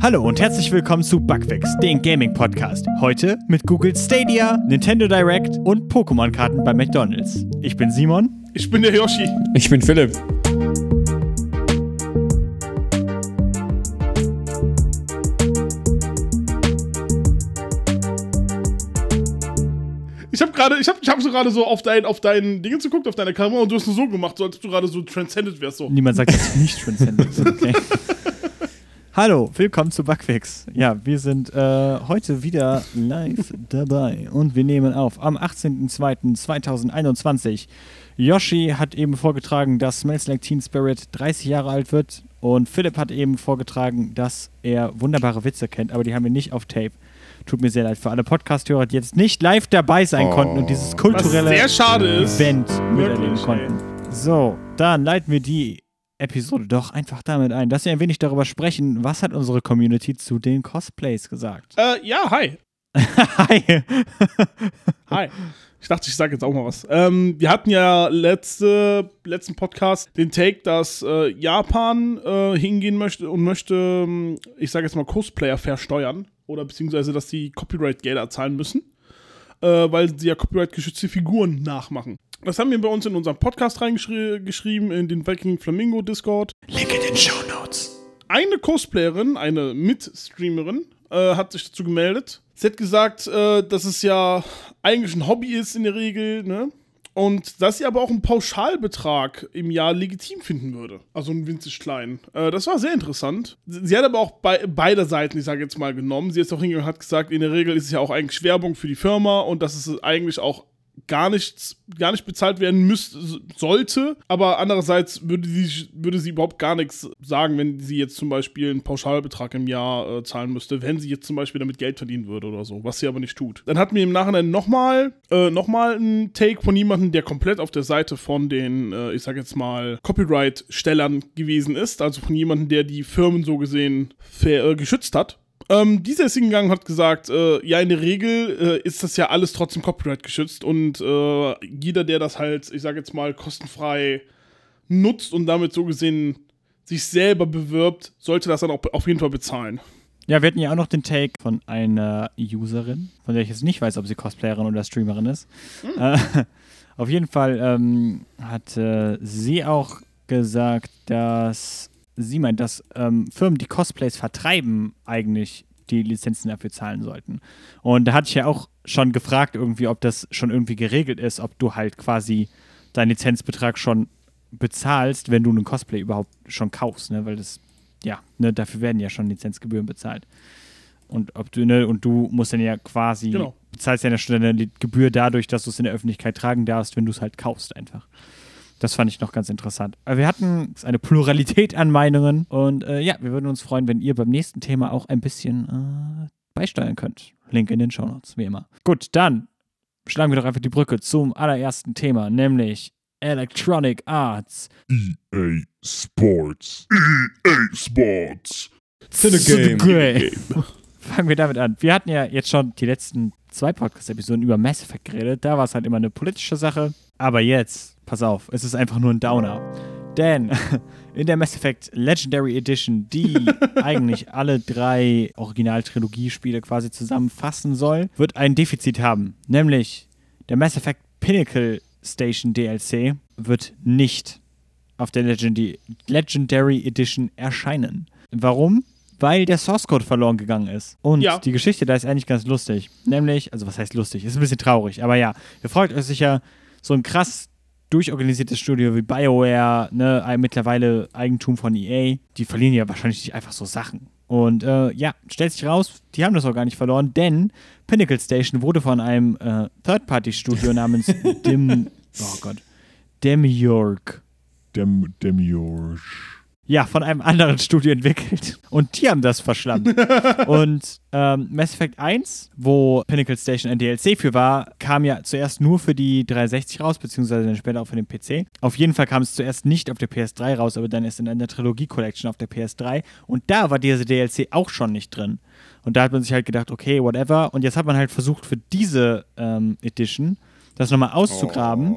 Hallo und herzlich willkommen zu Bugfix, den Gaming-Podcast. Heute mit Google Stadia, Nintendo Direct und Pokémon-Karten bei McDonalds. Ich bin Simon. Ich bin der Yoshi. Ich bin Philipp. Ich habe gerade, ich habe ich hab so gerade so auf dein, auf deinen Dinge geguckt, auf deine Kamera und du hast nur so gemacht, so als ob du gerade so transcended wärst. So. Niemand sagt, dass ich nicht transcendent bin. Okay. Hallo, willkommen zu Bugfix. Ja, wir sind äh, heute wieder live dabei und wir nehmen auf am 18.02.2021. Yoshi hat eben vorgetragen, dass Smells Like Teen Spirit 30 Jahre alt wird und Philipp hat eben vorgetragen, dass er wunderbare Witze kennt, aber die haben wir nicht auf Tape. Tut mir sehr leid für alle Podcast-Hörer, die jetzt nicht live dabei sein konnten und dieses kulturelle Was sehr schade ist. Event miterleben konnten. So, dann leiten wir die Episode doch einfach damit ein, dass wir ein wenig darüber sprechen, was hat unsere Community zu den Cosplays gesagt. Äh, ja, hi. Hi. Hi. Ich dachte, ich sage jetzt auch mal was. Ähm, wir hatten ja letzte, letzten Podcast den Take, dass äh, Japan äh, hingehen möchte und möchte, ähm, ich sage jetzt mal, Cosplayer versteuern. Oder beziehungsweise, dass die Copyright-Gelder zahlen müssen. Äh, weil sie ja copyright-geschützte Figuren nachmachen. Das haben wir bei uns in unserem Podcast reingeschrieben, in den Viking Flamingo Discord. Link in den Show Notes. eine Cosplayerin, eine Mitstreamerin, äh, hat sich dazu gemeldet. Sie hat gesagt, äh, dass es ja eigentlich ein Hobby ist in der Regel, ne? Und dass sie aber auch einen Pauschalbetrag im Jahr legitim finden würde. Also einen winzig kleinen. Äh, das war sehr interessant. Sie, hat aber auch bei, beide Seiten, ich sage jetzt mal, genommen. Sie ist auch hingegangen und hat gesagt, in der Regel ist es ja auch eigentlich Werbung für die Firma und dass es eigentlich auch gar nichts, gar nicht bezahlt werden müsste, sollte. Aber andererseits würde sie, würde sie überhaupt gar nichts sagen, wenn sie jetzt zum Beispiel einen Pauschalbetrag im Jahr äh, zahlen müsste, wenn sie jetzt zum Beispiel damit Geld verdienen würde oder so, was sie aber nicht tut. Dann hatten wir im Nachhinein nochmal äh, noch mal einen Take von jemandem, der komplett auf der Seite von den, äh, ich sag jetzt mal, Copyright-Stellern gewesen ist. Also von jemandem, der die Firmen so gesehen äh, geschützt hat. Ähm, dieser ist hingegangen und hat gesagt, äh, ja, in der Regel äh, ist das ja alles trotzdem Copyright geschützt und äh, jeder, der das halt, ich sage jetzt mal, kostenfrei nutzt und damit so gesehen sich selber bewirbt, sollte das dann auch auf jeden Fall bezahlen. Ja, wir hatten ja auch noch den Take von einer Userin, von der ich jetzt nicht weiß, ob sie Cosplayerin oder Streamerin ist. Äh, auf jeden Fall ähm, hat äh, sie auch gesagt, dass sie meint, dass ähm, Firmen, die Cosplays vertreiben, eigentlich die Lizenzen dafür zahlen sollten. Und da hatte ich ja auch schon gefragt, irgendwie, ob das schon irgendwie geregelt ist, ob du halt quasi deinen Lizenzbetrag schon bezahlst, wenn du einen Cosplay überhaupt schon kaufst, ne? Weil das, ja, ne, dafür werden ja schon Lizenzgebühren bezahlt. Und ob du, ne, und du musst dann ja quasi, Genau. bezahlst ja schon deine Gebühr dadurch, dass du es in der Öffentlichkeit tragen darfst, wenn du es halt kaufst einfach. Das fand ich noch ganz interessant. Aber wir hatten eine Pluralität an Meinungen und äh, ja, wir würden uns freuen, wenn ihr beim nächsten Thema auch ein bisschen äh, beisteuern könnt. Link in den Show Notes, wie immer. Gut, dann schlagen wir doch einfach die Brücke zum allerersten Thema, nämlich Electronic Arts. EA Sports. EA Sports. Game. Fangen wir damit an. Wir hatten ja jetzt schon die letzten zwei Podcast-Episoden über Mass Effect geredet. Da war es halt immer eine politische Sache. Aber jetzt, pass auf, es ist einfach nur ein Downer. Denn in der Mass Effect Legendary Edition, die eigentlich alle drei Original-Trilogie-Spiele quasi zusammenfassen soll, wird ein Defizit haben. Nämlich der Mass Effect Pinnacle Station DLC wird nicht auf der Legendary, Legendary Edition erscheinen. Warum? Weil der Source Code verloren gegangen ist. Und Ja. die Geschichte da ist eigentlich ganz lustig. Nämlich, also was heißt lustig? Ist ein bisschen traurig, aber ja, ihr fragt euch sicher, so ein krass durchorganisiertes Studio wie BioWare, ne, mittlerweile Eigentum von EA, die verlieren ja wahrscheinlich nicht einfach so Sachen. Und äh, ja, stellt sich raus, die haben das auch gar nicht verloren, denn Pinnacle Station wurde von einem äh, Third-Party-Studio namens Dim, oh Gott, Demiurg Dem, Demiurge. Ja, von einem anderen Studio entwickelt. Und die haben das verschlammt. und ähm, Mass Effect 1, wo Pinnacle Station ein DLC für war, kam ja zuerst nur für die 360 raus, beziehungsweise dann später auch für den PC. Auf jeden Fall kam es zuerst nicht auf der PS3 raus, aber dann ist in einer Trilogie Collection auf der PS3. Und da war dieser DLC auch schon nicht drin. Und da hat man sich halt gedacht, okay, whatever. Und jetzt hat man halt versucht, für diese ähm, Edition das nochmal auszugraben.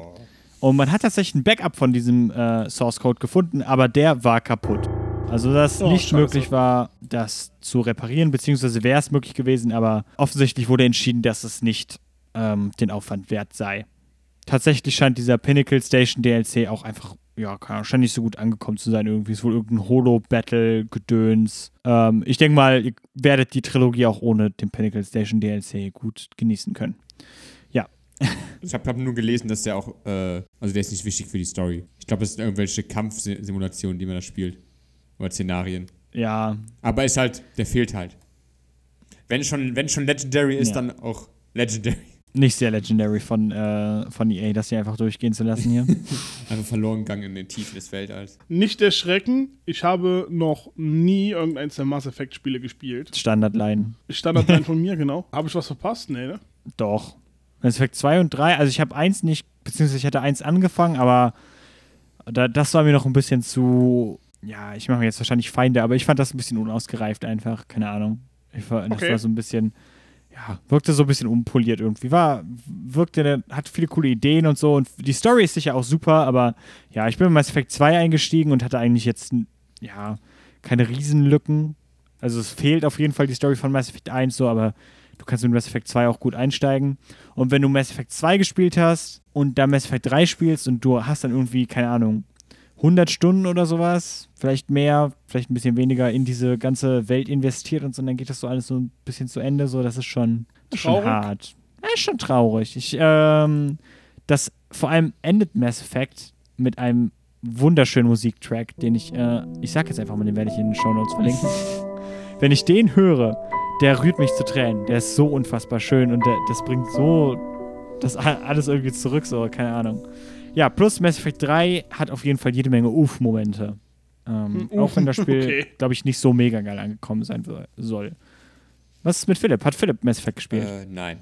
Und man hat tatsächlich ein Backup von diesem äh, Source Code gefunden, aber der war kaputt. Also, dass Oh, nicht scheiße. möglich war, das zu reparieren, beziehungsweise wäre es möglich gewesen, aber offensichtlich wurde entschieden, dass es nicht ähm, den Aufwand wert sei. Tatsächlich scheint dieser Pinnacle Station DLC auch einfach, ja, scheint nicht so gut angekommen zu sein irgendwie. Es ist wohl irgendein Holo-Battle-Gedöns. Ähm, ich denke mal, ihr werdet die Trilogie auch ohne den Pinnacle Station DLC gut genießen können. Ich habe hab nur gelesen, dass der auch, äh, also der ist nicht wichtig für die Story. Ich glaube, das sind irgendwelche Kampfsimulationen, die man da spielt. Oder Szenarien. Ja, Aber ist halt, der fehlt halt. Wenn schon, wenn schon Legendary ist, Ja. dann auch Legendary. nicht sehr legendary von, äh, von EA, das hier einfach durchgehen zu lassen hier. Einfach verloren gegangen in den Tiefen des Weltalls. Nicht erschrecken, ich habe noch nie irgendeins der Mass Effect Spiele gespielt. Standardline. Standardline von mir, genau. Habe ich was verpasst? Nee, ne? Doch. Mass Effect 2 und 3, also ich habe eins nicht, beziehungsweise ich hatte eins angefangen, aber da, das war mir noch ein bisschen zu, ja, ich mache mir jetzt wahrscheinlich Feinde, aber ich fand das ein bisschen unausgereift einfach, keine Ahnung. Ich war, Das Okay. war so ein bisschen, ja, wirkte so ein bisschen unpoliert irgendwie. War, wirkte, hat viele coole Ideen und so und die Story ist sicher auch super, aber ja, ich bin in Mass Effect 2 eingestiegen und hatte eigentlich jetzt, ja, keine Riesenlücken. Also es fehlt auf jeden Fall die Story von Mass Effect 1 so, aber du kannst mit Mass Effect 2 auch gut einsteigen. Und wenn du Mass Effect 2 gespielt hast und dann Mass Effect 3 spielst und du hast dann irgendwie, keine Ahnung, 100 Stunden oder sowas, vielleicht mehr, vielleicht ein bisschen weniger in diese ganze Welt investiert und so, und dann geht das so alles so ein bisschen zu Ende, so, das ist schon, schon hart. Ja, ist schon traurig. Ich, ähm, das vor allem endet Mass Effect mit einem wunderschönen Musiktrack, den ich, äh, ich sag jetzt einfach mal, den werde ich in den Show Notes verlinken. Wenn ich den höre, der rührt mich zu Tränen. Der ist so unfassbar schön und der, das bringt so das alles irgendwie zurück, so, keine Ahnung. Ja, plus Mass Effect 3 hat auf jeden Fall jede Menge Uff-Momente. Ähm, Hm, auch wenn das Spiel, okay. glaube ich, nicht so mega geil angekommen sein soll. Was ist mit Philipp? Hat Philipp Mass Effect gespielt? Äh, nein.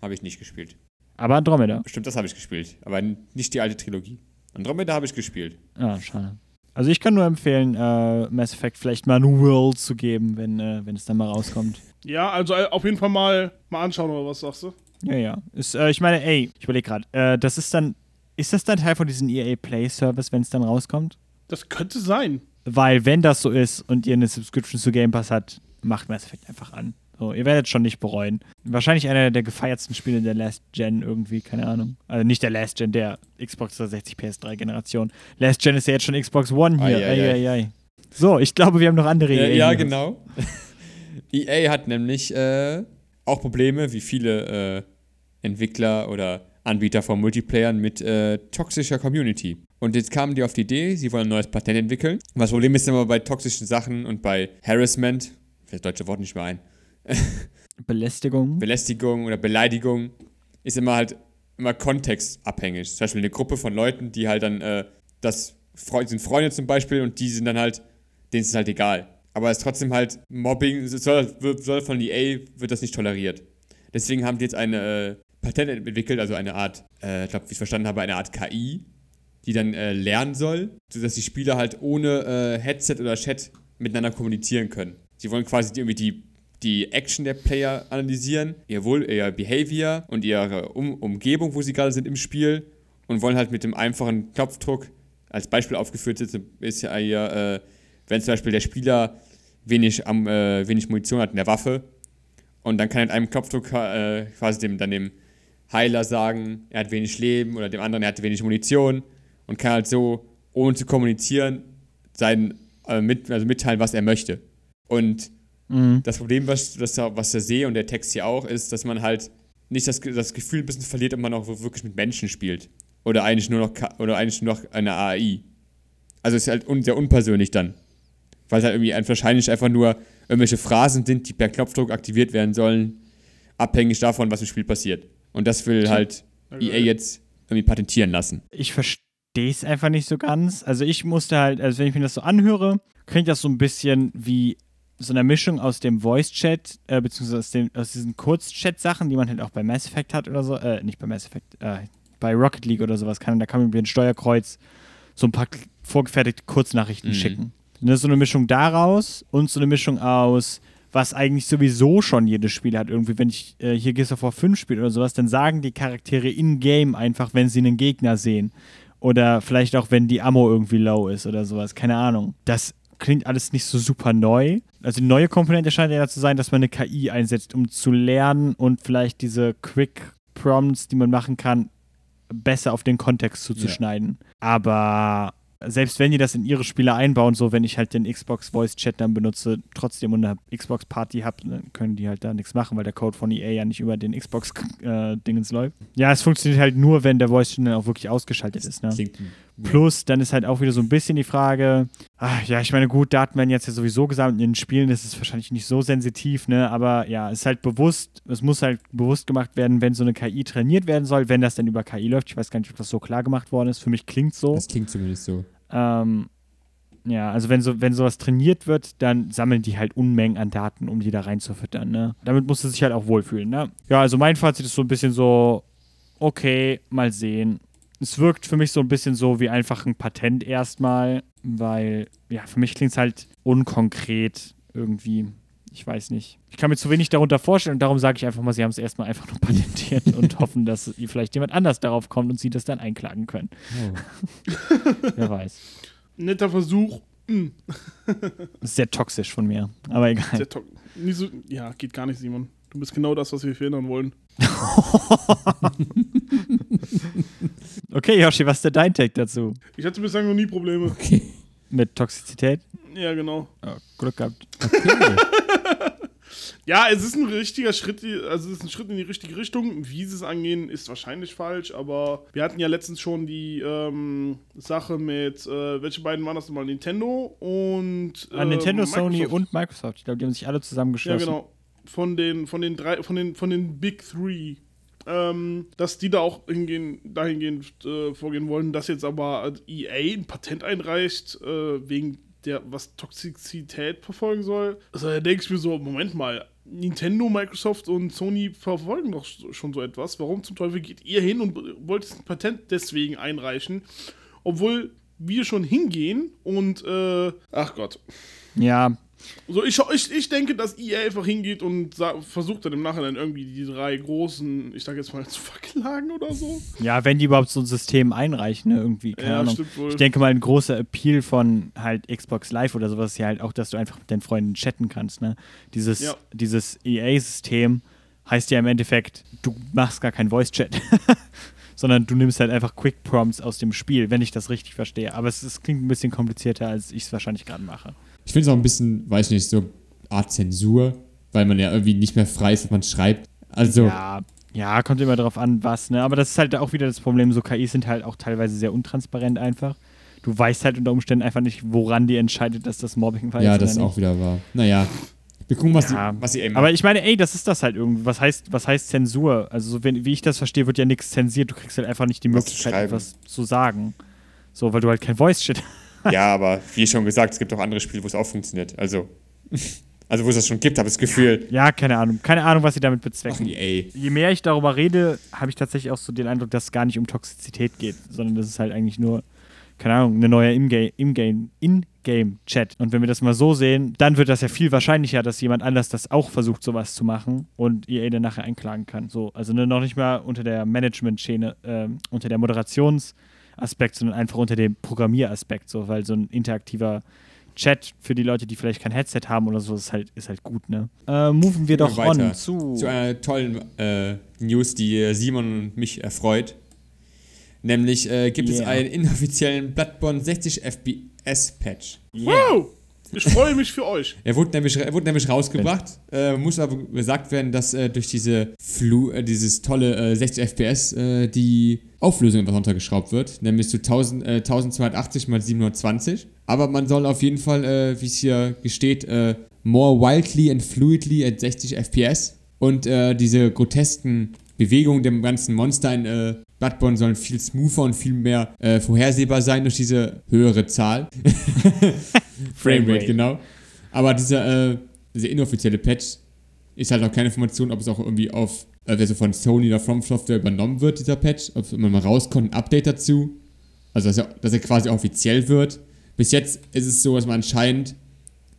Habe ich nicht gespielt. Aber Andromeda. Stimmt, das habe ich gespielt. Aber nicht die alte Trilogie. Andromeda habe ich gespielt. Ah, schade. Also ich kann nur empfehlen, äh, Mass Effect vielleicht mal ein World zu geben, wenn, äh, wenn es dann mal rauskommt. Ja, also äh, auf jeden Fall mal, mal anschauen, oder was sagst du? Ja, ja. Ist, äh, ich meine, ey, ich überlege gerade, äh, das ist dann, ist das dann Teil von diesem EA Play Service, wenn es dann rauskommt? Das könnte sein. Weil, wenn das so ist und ihr eine Subscription zu Game Pass habt, macht Mass Effect einfach an. So, ihr werdet schon nicht bereuen. Wahrscheinlich einer der gefeiertsten Spiele der Last Gen irgendwie, keine Ahnung. Also nicht der Last Gen, der Xbox 360 PS3 Generation. Last Gen ist ja jetzt schon Xbox One hier. Ei, ei, ei. Ei. So, ich glaube, wir haben noch andere Äh, EA ja, genau. EA hat nämlich äh, auch Probleme, wie viele äh, Entwickler oder Anbieter von Multiplayern mit äh, toxischer Community. Und jetzt kamen die auf die Idee, sie wollen ein neues Patent entwickeln. Und das Problem ist immer bei toxischen Sachen und bei Harassment, fällt das deutsche Wort nicht mehr ein, Belästigung. Belästigung oder Beleidigung ist immer halt immer kontextabhängig. Zum Beispiel eine Gruppe von Leuten, die halt dann, äh, das sind Freunde zum Beispiel und die sind dann halt, denen ist es halt egal. Aber es ist trotzdem halt Mobbing, soll, soll von EA, wird das nicht toleriert. Deswegen haben die jetzt eine äh, Patent entwickelt, also eine Art, äh, ich glaube, wie ich verstanden habe, eine Art KI, die dann äh, lernen soll, sodass die Spieler halt ohne äh, Headset oder Chat miteinander kommunizieren können. Sie wollen quasi irgendwie die, die Action der Player analysieren, ihr Wohl, ihr Behavior und ihre um Umgebung, wo sie gerade sind im Spiel und wollen halt mit dem einfachen Knopfdruck, als Beispiel aufgeführt ist, ist ja hier, äh, wenn zum Beispiel der Spieler wenig, am, äh, wenig Munition hat in der Waffe und dann kann er mit einem Knopfdruck äh, quasi dem, dann dem Heiler sagen, er hat wenig Leben oder dem anderen, er hat wenig Munition und kann halt so, ohne zu kommunizieren, sein, äh, mit, also mitteilen, was er möchte. Und Mhm. das Problem, was, das, was der sehe und der Text hier auch, ist, dass man halt nicht das, das Gefühl ein bisschen verliert, ob man auch wirklich mit Menschen spielt. Oder eigentlich nur noch, oder eigentlich nur noch eine AI. Also es ist halt un, sehr unpersönlich dann. Weil es halt irgendwie ein, wahrscheinlich einfach nur irgendwelche Phrasen sind, die per Knopfdruck aktiviert werden sollen, abhängig davon, was im Spiel passiert. Und das will halt EA jetzt irgendwie patentieren lassen. ich verstehe es einfach nicht so ganz. Also ich musste halt, also wenn ich mir das so anhöre, klingt das so ein bisschen wie so eine Mischung aus dem Voice-Chat, äh, beziehungsweise aus, dem, aus diesen Kurz-Chat-Sachen, die man halt auch bei Mass Effect hat oder so, äh, nicht bei Mass Effect, äh, bei Rocket League oder sowas kann, da kann man mit dem Steuerkreuz so ein paar vorgefertigte Kurznachrichten Mhm. schicken. Und das ist so eine Mischung daraus und so eine Mischung aus, was eigentlich sowieso schon jedes Spiel hat. Irgendwie, wenn ich äh, hier Gears of War 5 spiele oder sowas, dann sagen die Charaktere in-game einfach, wenn sie einen Gegner sehen. Oder vielleicht auch, wenn die Ammo irgendwie low ist oder sowas. Keine Ahnung. Das klingt alles nicht so super neu. Also die neue Komponente scheint ja zu sein, dass man eine KI einsetzt, um zu lernen und vielleicht diese Quick Prompts, die man machen kann, besser auf den Kontext zuzuschneiden. Aber selbst wenn die das in ihre Spiele einbauen, so wenn ich halt den Xbox Voice Chat dann benutze, trotzdem und eine Xbox Party habe, dann können die halt da nichts machen, weil der Code von EA ja nicht über den Xbox äh, Dingens läuft. Ja, es funktioniert halt nur, wenn der Voice Channel auch wirklich ausgeschaltet ist. Ne? Klingt, Plus, dann ist halt auch wieder so ein bisschen die Frage, ach, ja, ich meine, gut, Daten werden jetzt ja sowieso gesammelt in den Spielen, das ist wahrscheinlich nicht so sensitiv, ne, aber ja, es ist halt bewusst, es muss halt bewusst gemacht werden, wenn so eine KI trainiert werden soll, wenn das denn über KI läuft. Ich weiß gar nicht, ob das so klar gemacht worden ist. Für mich klingt so. das klingt zumindest so. Ähm, ja, also wenn, so, wenn sowas trainiert wird, dann sammeln die halt Unmengen an Daten, um die da reinzufüttern, ne? Damit musst du sich halt auch wohlfühlen, ne? Ja, also mein Fazit ist so ein bisschen so, okay, mal sehen. Es wirkt für mich so ein bisschen so wie einfach ein Patent erstmal, weil, ja, für mich klingt es halt unkonkret irgendwie. Ich weiß nicht. Ich kann mir zu wenig darunter vorstellen und darum sage ich einfach mal, sie haben es erstmal einfach nur patentiert und hoffen, dass vielleicht jemand anders darauf kommt und sie das dann einklagen können. Oh. Wer weiß. Netter Versuch. Hm, sehr toxisch von mir, aber egal. sehr to- so, ja, geht gar nicht, Simon. Du bist genau das, was wir verhindern wollen. Okay, Yoshi, was ist denn dein Take dazu? Ich hatte bislang noch nie Probleme. Okay. Mit Toxizität? Ja, genau. Ja, Glück gehabt. okay. Ja, es ist ein richtiger Schritt, also es ist ein Schritt in die richtige Richtung. Wie sie es angehen, ist wahrscheinlich falsch, aber wir hatten ja letztens schon die ähm, Sache mit, äh, welche beiden waren das nochmal? Nintendo und. Ah, Nintendo, ähm, Sony Microsoft. und Microsoft. Ich glaube, die haben sich alle Ja, zusammengeschlossen. genau. Von den, von den drei, von den, von den Big Three. Ähm, dass die da auch hingehen, dahingehend äh, vorgehen wollen, dass jetzt aber EA ein Patent einreicht, äh, wegen der, was Toxizität verfolgen soll. Also da denke ich mir so, Moment mal, Nintendo, Microsoft und Sony verfolgen doch schon so etwas. Warum zum Teufel geht ihr hin und wollt ein Patent deswegen einreichen? Obwohl wir schon hingehen und, äh, ach Gott. Ja, So, ich, ich, ich denke, dass EA einfach hingeht und versucht dann im Nachhinein irgendwie die drei großen, ich sag jetzt mal, zu verklagen oder so. ja, wenn die überhaupt so ein System einreichen, ne, irgendwie, keine Ja, Ahnung. stimmt wohl. Ich denke mal, ein großer Appeal von halt Xbox Live oder sowas ist ja halt auch, dass du einfach mit deinen Freunden chatten kannst, ne? Dieses, Ja. dieses EA-System heißt ja im Endeffekt, du machst gar keinen Voice-Chat. sondern du nimmst halt einfach Quick Prompts aus dem Spiel, wenn ich das richtig verstehe. Aber es, es klingt ein bisschen komplizierter, als ich es wahrscheinlich gerade mache. Ich finde es auch ein bisschen, weiß nicht, so Art Zensur, weil man ja irgendwie nicht mehr frei ist, was man schreibt. Also, Ja, ja, kommt immer darauf an, was, ne? Aber das ist halt auch wieder das Problem, so KIs sind halt auch teilweise sehr untransparent einfach. Du weißt halt unter Umständen einfach nicht, woran die entscheidet, dass das Mobbing war. ja, das ist auch wieder wahr. Naja, wir gucken, was, Ja, die, was sie eben Aber ich meine, ey, das ist das halt irgendwie. Was heißt, was heißt Zensur? Also, so, wenn, wie ich das verstehe, wird ja nichts zensiert. Du kriegst halt einfach nicht die Was zu Möglichkeit, etwas zu sagen. So, weil du halt kein Voice-Shit Ja, aber wie schon gesagt, es gibt auch andere Spiele, wo es auch funktioniert. Also, also wo es das schon gibt, habe ich das Gefühl. Ja, keine Ahnung. Keine Ahnung, was sie damit Ach, bezwecken. EA. Je mehr ich darüber rede, habe ich tatsächlich auch so den Eindruck, dass es gar nicht um Toxizität geht, sondern das ist halt eigentlich nur, keine Ahnung, eine neue Ingame- Ingame- In-Game-Chat. Und wenn wir das mal so sehen, dann wird das ja viel wahrscheinlicher, dass jemand anders das auch versucht, sowas zu machen und EA dann nachher einklagen kann. So, also ne, noch nicht mal unter der Management-Schiene, ähm, unter der Moderationsaspekt, sondern einfach unter dem Programmieraspekt, so, weil so ein interaktiver Chat für die Leute, die vielleicht kein Headset haben oder so, ist halt, ist halt gut, ne? Äh, moven wir doch weiter. on zu. Zu einer tollen äh, News, die äh, Simon und mich erfreut. Nämlich äh, gibt es Yeah. einen inoffiziellen Bloodborne 60 FPS Patch. Wow! Ich freue mich für euch. Er wurde nämlich, er wurde nämlich rausgebracht, äh, muss aber gesagt werden, dass äh, durch diese Flu, äh, dieses tolle äh, 60 FPS äh, die Auflösung etwas runtergeschraubt wird, nämlich zu 1000, äh, 1280 x 720. Aber man soll auf jeden Fall, äh, wie es hier gesteht, äh, more wildly and fluidly at 60 FPS und äh, diese grotesken Bewegungen dem ganzen Monster in äh, Bloodborne sollen viel smoother und viel mehr äh, vorhersehbar sein durch diese höhere Zahl. Framerate, genau. Aber dieser, äh, dieser inoffizielle Patch ist halt noch keine Information, ob es auch irgendwie auf, äh, also von Sony oder From Software übernommen wird, dieser Patch, ob man mal rauskommt, ein Update dazu. Also, dass er, dass er quasi offiziell wird. Bis jetzt ist es so, dass man anscheinend,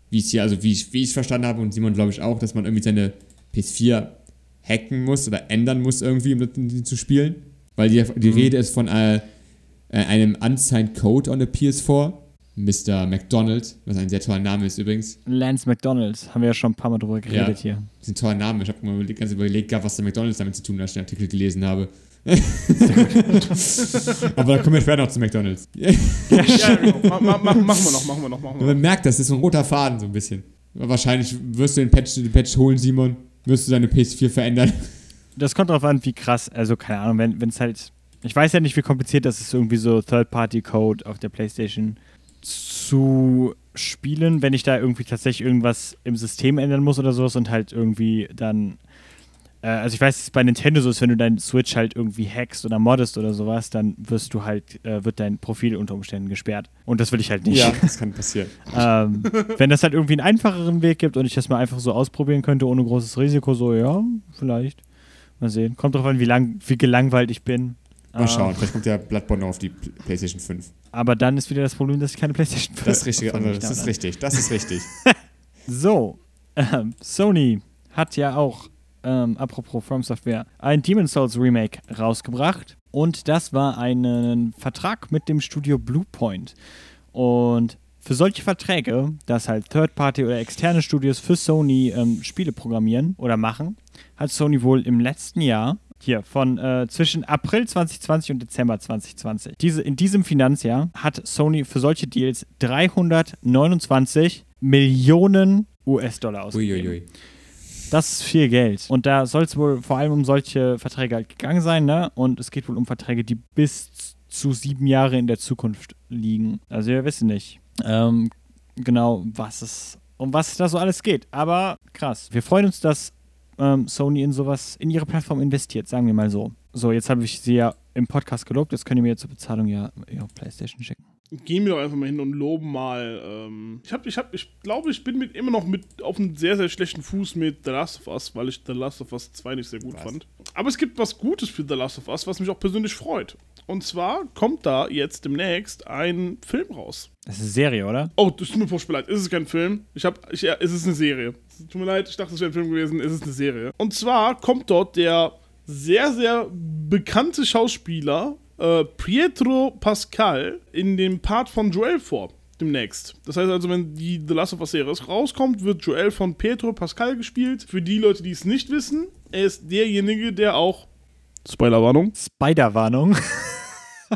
wie es hier, also wie ich wie ich es verstanden habe und Simon glaube ich auch, dass man irgendwie seine PS4 hacken muss oder ändern muss irgendwie, um das zu spielen. Weil die, die Rede ist von äh, äh, einem unsigned Code on the PS4 Mr. McDonald, was ein sehr toller Name ist übrigens. Lance McDonalds, haben wir ja schon ein paar Mal drüber geredet hier. Das ist ein toller Name. Ich habe mal überlegt, ganz überlegt gehabt, was der McDonalds damit zu tun hat, als ich den Artikel gelesen habe. Aber da kommen wir später noch zu McDonalds. Ja, genau. Ma, ma, ma, machen wir noch, machen wir noch, machen wir noch. Man merkt, das ist so ein roter Faden so ein bisschen. Wahrscheinlich wirst du den Patch, den Patch holen, Simon. Wirst du deine PS4 verändern. Das kommt darauf an, wie krass, also keine Ahnung, wenn es halt. Ich weiß ja nicht, wie kompliziert das ist, irgendwie so Third-Party-Code auf der PlayStation zu spielen, wenn ich da irgendwie tatsächlich irgendwas im System ändern muss oder sowas und halt irgendwie dann. Äh, also ich weiß, dass es bei Nintendo so ist, wenn du deinen Switch halt irgendwie hackst oder moddest oder sowas, dann wirst du halt, äh, wird dein Profil unter Umständen gesperrt. Und das will ich halt nicht. das kann passieren. ähm, wenn das halt irgendwie einen einfacheren Weg gibt und ich das mal einfach so ausprobieren könnte, ohne großes Risiko, so, ja, vielleicht. Mal sehen. Kommt drauf an, wie, lang, wie gelangweilt ich bin. Mal Ähm, schauen, vielleicht kommt ja Bloodborne auf die Pl- PlayStation 5. Aber dann ist wieder das Problem, dass ich keine PlayStation 5 Das ist richtig, also, das da ist habe. richtig, das ist richtig. So, ähm, Sony hat ja auch, ähm, apropos From Software, ein Demon's Souls Remake rausgebracht. Und das war ein Vertrag mit dem Studio Bluepoint. Und für solche Verträge, dass halt Third-Party oder externe Studios für Sony ähm, Spiele programmieren oder machen, hat Sony wohl im letzten Jahr hier von äh, zwischen April 2020 und Dezember 2020. Diese, in diesem Finanzjahr hat Sony für solche Deals 329 Millionen US-Dollar ausgegeben. Uiuiui. Das ist viel Geld. Und da soll es wohl vor allem um solche Verträge halt gegangen sein, ne? Und es geht wohl um Verträge, die bis zu sieben Jahre in der Zukunft liegen. Also wir wissen nicht ähm, genau, was es, um was es da so alles geht. Aber krass. Wir freuen uns, dass ähm, Sony in sowas, in ihre Plattform investiert, sagen wir mal so. So, jetzt habe ich sie ja im Podcast gelobt, jetzt könnt ihr mir zur Bezahlung ja ihre Playstation schicken. Gehen wir doch einfach mal hin und loben mal. Ähm, ich, hab, ich, hab, ich glaube, ich bin mit, immer noch mit auf einem sehr, sehr schlechten Fuß mit The Last of Us, weil ich The Last of Us 2 nicht sehr gut Was? fand. Aber es gibt was Gutes für The Last of Us, was mich auch persönlich freut. Und zwar kommt da jetzt demnächst ein Film raus. Das ist eine Serie, oder? Oh, das tut mir furchtbar leid. Es ist kein Film. Ich hab, ich, ja, es ist eine Serie. Es Tut mir leid, ich dachte, es wäre ein Film gewesen. Es ist eine Serie. Und zwar kommt dort der sehr, sehr bekannte Schauspieler äh, Pietro Pascal in dem Part von Joel vor. Demnächst. Das heißt also, wenn die The Last of Us Serie rauskommt, wird Joel von Pietro Pascal gespielt. Für die Leute, die es nicht wissen, er ist derjenige, der auch. Spoilerwarnung. Spider-Warnung.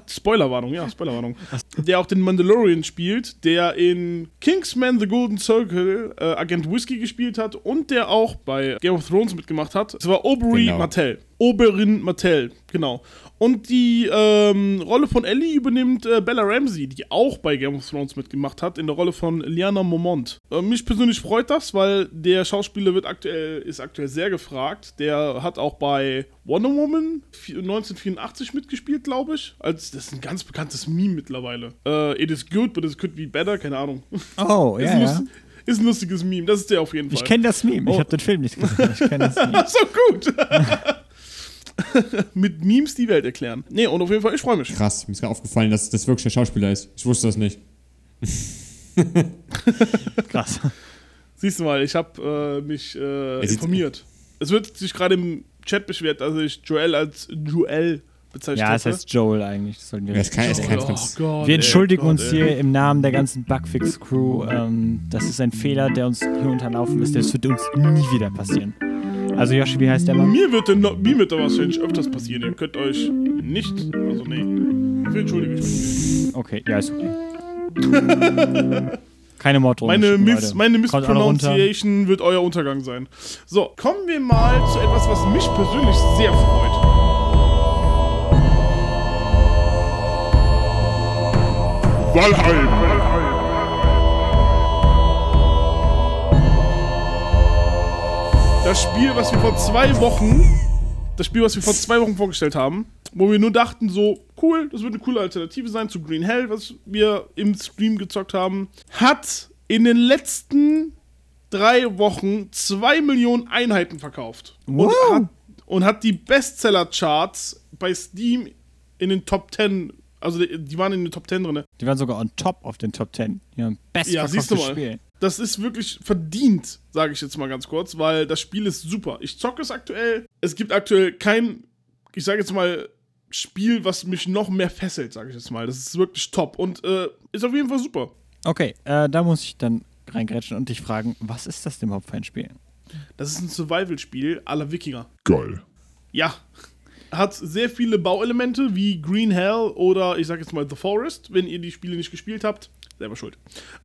Spoilerwarnung, ja, Spoilerwarnung. Der auch den Mandalorian spielt, der in Kingsman The Golden Circle äh, Agent Whiskey gespielt hat und der auch bei Game of Thrones mitgemacht hat. Das war Aubrey Genau. Martell. Oberin Martell, genau. Und die ähm, Rolle von Ellie übernimmt äh, Bella Ramsey, die auch bei Game of Thrones mitgemacht hat, in der Rolle von Liana Momont. Äh, mich persönlich freut das, weil der Schauspieler wird aktuell, ist aktuell sehr gefragt. Der hat auch bei Wonder Woman 1984 mitgespielt, glaube ich. Als, das ist ein ganz bekanntes Meme mittlerweile. Äh, it is good, but it could be better, keine Ahnung. Oh, ja, lust- ist ein lustiges Meme, das ist der auf jeden Fall. Ich kenne das Meme. Ich Oh. habe den Film nicht gesehen. Ich kenne das Meme. Ach so, gut. Mit Memes die Welt erklären. Nee, und auf jeden Fall, ich freue mich. Krass, mir ist gerade aufgefallen, dass das wirklich der Schauspieler ist. Ich wusste das nicht. Krass. Siehst du mal, ich habe äh, mich äh, Er informiert. Es wird sich gerade im Chat beschwert, dass ich Joel als Joel bezeichnet Ja, es heißt Joel eigentlich. Das sollten wir Ja, es kann- es Oh, oh Gott, Wir ey, entschuldigen Gott, uns ey. hier im Namen der ganzen Bugfix-Crew. Ähm, das ist ein Fehler, der uns hier unterlaufen ist. Das wird uns nie wieder passieren. Also Yoshi, wie heißt der Mann? Mir wird, denn noch, mir wird da wahrscheinlich öfters passieren. Ihr könnt euch nicht. Also, nee. Ich entschuldige mich. Okay, ja, ist okay. Keine Morddrohung. Meine, Leute. meine. Mispronunciation wird euer Untergang sein. So, kommen wir mal zu etwas, was mich persönlich sehr freut. Valheim. Das Spiel, was wir vor zwei Wochen, das Spiel, was wir vor zwei Wochen vorgestellt haben, wo wir nur dachten, so, cool, das wird eine coole Alternative sein zu Green Hell, was wir im Stream gezockt haben, hat in den letzten drei Wochen zwei Millionen Einheiten verkauft. Und hat, und hat die Bestseller-Charts bei Steam in den Top 10, also die, die waren in den Top 10 drin. Die waren sogar on top auf den Top 10. Ja, best Ja, siehst du mal. Spiel. Das ist wirklich verdient, sage ich jetzt mal ganz kurz, weil das Spiel ist super. Ich zocke es aktuell. Es gibt aktuell kein, ich sage jetzt mal, Spiel, was mich noch mehr fesselt, sage ich jetzt mal. Das ist wirklich top und äh, ist auf jeden Fall super. Okay, äh, da muss ich dann reingrätschen und dich fragen, was ist das denn überhaupt für ein Spiel? Das ist ein Survival-Spiel aller Wikinger. Geil. Ja. Hat sehr viele Bauelemente wie Green Hell oder ich sag jetzt mal The Forest. Wenn ihr die Spiele nicht gespielt habt, selber schuld.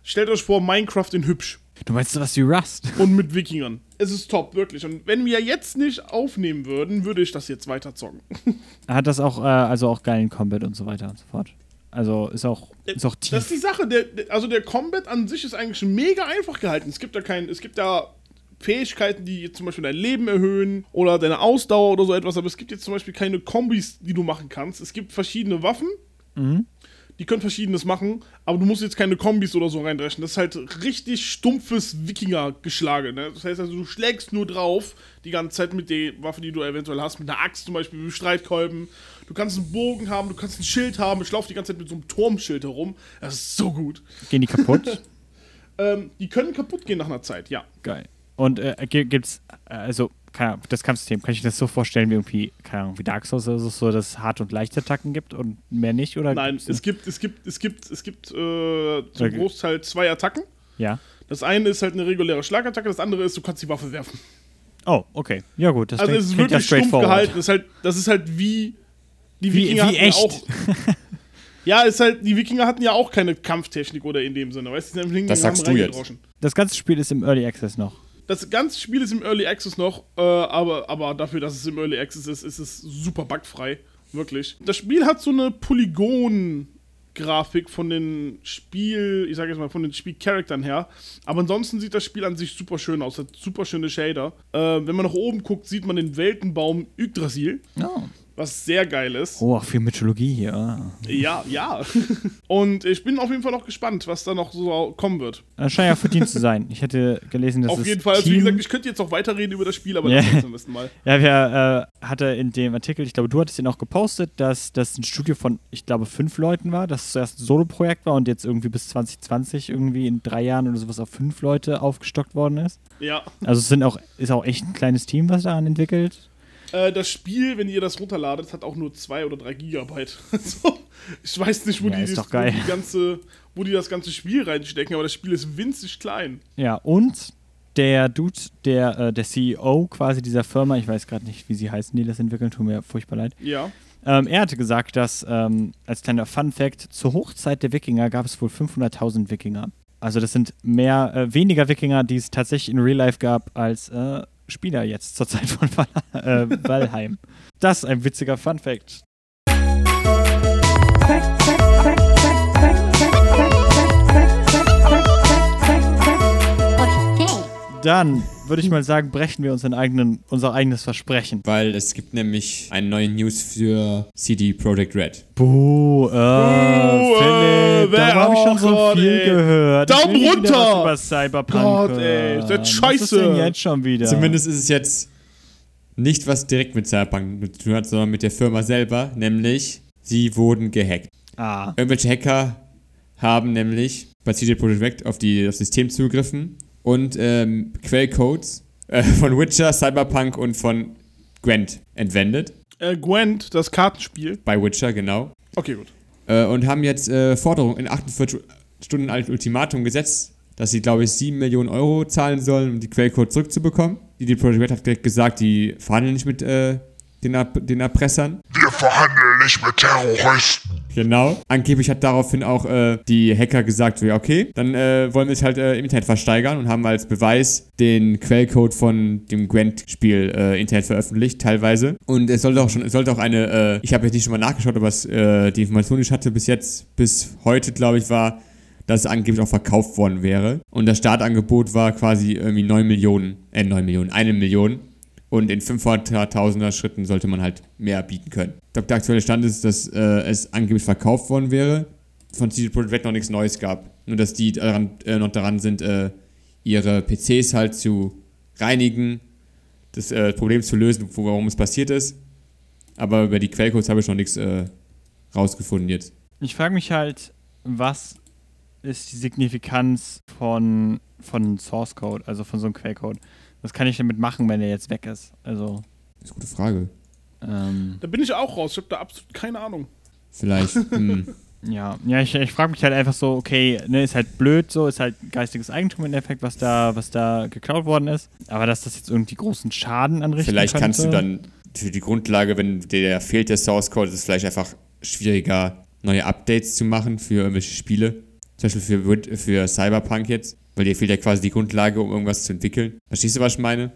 Stellt euch vor, Minecraft in hübsch Du meinst sowas wie Rust? und mit Wikingern. Es ist top, wirklich. Und wenn wir jetzt nicht aufnehmen würden, würde ich das jetzt weiter zocken. Hat das auch, äh, also auch geilen Combat und so weiter und so fort. Also ist auch, ist auch Das ist tief. die Sache. Der, also der Combat an sich ist eigentlich mega einfach gehalten. Es gibt da kein, es gibt da Fähigkeiten, die jetzt zum Beispiel dein Leben erhöhen oder deine Ausdauer oder so etwas, aber es gibt jetzt zum Beispiel keine Kombis, die du machen kannst. Es gibt verschiedene Waffen, die können verschiedenes machen, aber du musst jetzt keine Kombis oder so reindreschen. Das ist halt richtig stumpfes Wikinger-Geschlage. Ne? Das heißt also, du schlägst nur drauf die ganze Zeit mit der Waffe, die du eventuell hast, mit einer Axt zum Beispiel, mit Streitkolben. Du kannst einen Bogen haben, du kannst ein Schild haben. Ich laufe die ganze Zeit mit so einem Turmschild herum. Das ist so gut. Gehen die kaputt? Ähm, die können kaputt gehen nach einer Zeit, ja. Geil. Und äh, gi- gibt's, äh, also, keine Ahnung, das Kampfsystem, kann ich das so vorstellen, wie irgendwie, keine Ahnung, wie Dark Souls oder so, so, dass es hart und leichte Attacken gibt und mehr nicht? Oder Nein, gibt's- es gibt, es gibt, es gibt, es gibt äh, zum Okay. Großteil zwei Attacken. Ja. Das eine ist halt eine reguläre Schlagattacke, das andere ist, du kannst die Waffe werfen. Oh, okay. Ja, gut. Das also klingt- es ist wirklich stumpf straightforward. gehalten. Das ist, halt, das ist halt wie die Wie- Wikinger wie hatten echt. Ja, auch, ja, ist halt, die Wikinger hatten ja auch keine Kampftechnik oder in dem Sinne. Weißt du, die sind einfach hingegangen Das sagst du jetzt. reingedroschen. Das ganze Spiel ist im Early Access noch. Das ganze Spiel ist im Early Access noch, äh, aber, aber dafür, dass es im Early Access ist, ist es super bugfrei. Wirklich. Das Spiel hat so eine Polygon-Grafik von den Spiel, ich sage jetzt mal, von den Spielcharaktern her. Aber ansonsten sieht das Spiel an sich super schön aus, hat super schöne Shader. Äh, wenn man nach oben guckt, sieht man den Weltenbaum Yggdrasil, Oh. Was sehr geil ist. Oh, auch viel Mythologie hier. Ah. Ja, ja. Und ich bin auf jeden Fall noch gespannt, was da noch so kommen wird. Das scheint ja verdient zu sein. Ich hätte gelesen, dass auf das jeden Fall, also wie gesagt, ich könnte jetzt auch weiterreden über das Spiel, aber Ja. das am besten mal. Ja, wer äh, hatte in dem Artikel, ich glaube, du hattest den auch gepostet, dass das ein Studio von, ich glaube, fünf Leuten war, das zuerst ein Solo-Projekt war und jetzt irgendwie bis 2020 irgendwie in drei Jahren oder sowas auf fünf Leute aufgestockt worden ist. Ja. Also es sind auch, ist auch echt ein kleines Team, was daran entwickelt. Äh, das Spiel, wenn ihr das runterladet, hat auch nur 2 oder 3 Gigabyte. Also, ich weiß nicht, wo, Ja, die, ist das, wo die ganze, wo die das ganze Spiel reinstecken, aber das Spiel ist winzig klein. Ja, und der Dude, der, äh, der CEO quasi dieser Firma, ich weiß gerade nicht, wie sie heißen, die das entwickeln, tut mir furchtbar leid. Ja. Ähm, er hatte gesagt, dass, ähm, als kleiner Fun-Fact, zur Hochzeit der Wikinger gab es wohl 500.000 Wikinger. Also das sind mehr, äh, weniger Wikinger, die es tatsächlich in Real Life gab, als äh, Spieler jetzt zur Zeit von Val äh. Das ist ein witziger Fun-Fact. Dann würde ich mal sagen, brechen wir uns eigenen, unser eigenes Versprechen. Weil es gibt nämlich eine neue News für CD Projekt Red. Buh, äh, Philipp, wer- darüber habe ich schon so Gott, viel ey. gehört. Daumen runter. Was über Cyberpunk Gott, ey, hören. ist das Was ist scheiße. denn jetzt schon wieder? Zumindest ist es jetzt nicht was direkt mit Cyberpunk zu tun hat, sondern mit der Firma selber, nämlich sie wurden gehackt. Ah, Irgendwelche Hacker haben nämlich bei CD Projekt Red auf die, das System zugegriffen und ähm, Quellcodes äh, von Witcher, Cyberpunk und von Gwent entwendet. Äh, Gwent, das Kartenspiel. Bei Witcher, genau. Okay, gut. Äh, und haben jetzt äh, Forderungen in 48 Stunden alt Ultimatum gesetzt, dass sie, glaube ich, 7 Millionen Euro zahlen sollen, um die Quellcode zurückzubekommen. Die, die Project Red hat direkt gesagt, die verhandeln nicht mit äh, den, Erp- den Erpressern. Wir verhandeln nicht mit Terroristen. Genau. Angeblich hat daraufhin auch äh, die Hacker gesagt, so, ja, okay, dann äh, wollen wir es halt äh, im Internet versteigern und haben als Beweis den Quellcode von dem Gwent-Spiel äh, Internet veröffentlicht, teilweise. Und es sollte auch schon, es sollte auch eine, äh, ich habe jetzt nicht schon mal nachgeschaut, aber es, äh, die Information, die ich hatte bis jetzt, bis heute, glaube ich, war, dass es angeblich auch verkauft worden wäre. Und das Startangebot war quasi irgendwie 9 Millionen, äh, 9 Millionen, eine Million. Und in 500.000er Schritten sollte man halt mehr bieten können. Ich glaube, der aktuelle Stand ist, dass äh, es angeblich verkauft worden wäre, von CD Projekt Red noch nichts Neues gab. Nur, dass die daran, äh, noch daran sind, äh, ihre PCs halt zu reinigen, das äh, Problem zu lösen, warum es passiert ist. Aber über die Quellcodes habe ich noch nichts äh, rausgefunden jetzt. ich frage mich halt, was ist die Signifikanz von, von Source Code, also von so einem Quellcode? Was kann ich damit machen, wenn er jetzt weg ist? Also, Das ist eine gute Frage. ähm, Da bin ich auch raus. Ich habe da absolut keine Ahnung. Vielleicht, hm, Ja, ja, ich, ich frage mich halt einfach so, okay, ne, ist halt blöd so, ist halt geistiges Eigentum im Endeffekt, was da, was da geklaut worden ist. Aber dass das jetzt irgendwie großen Schaden anrichten Vielleicht könnte, kannst du dann für die Grundlage, wenn der fehlt der Source Code, ist es vielleicht einfach schwieriger, neue Updates zu machen für irgendwelche Spiele. Zum Beispiel für, für Cyberpunk jetzt, weil dir fehlt ja quasi die Grundlage, um irgendwas zu entwickeln. Verstehst du, was ich meine?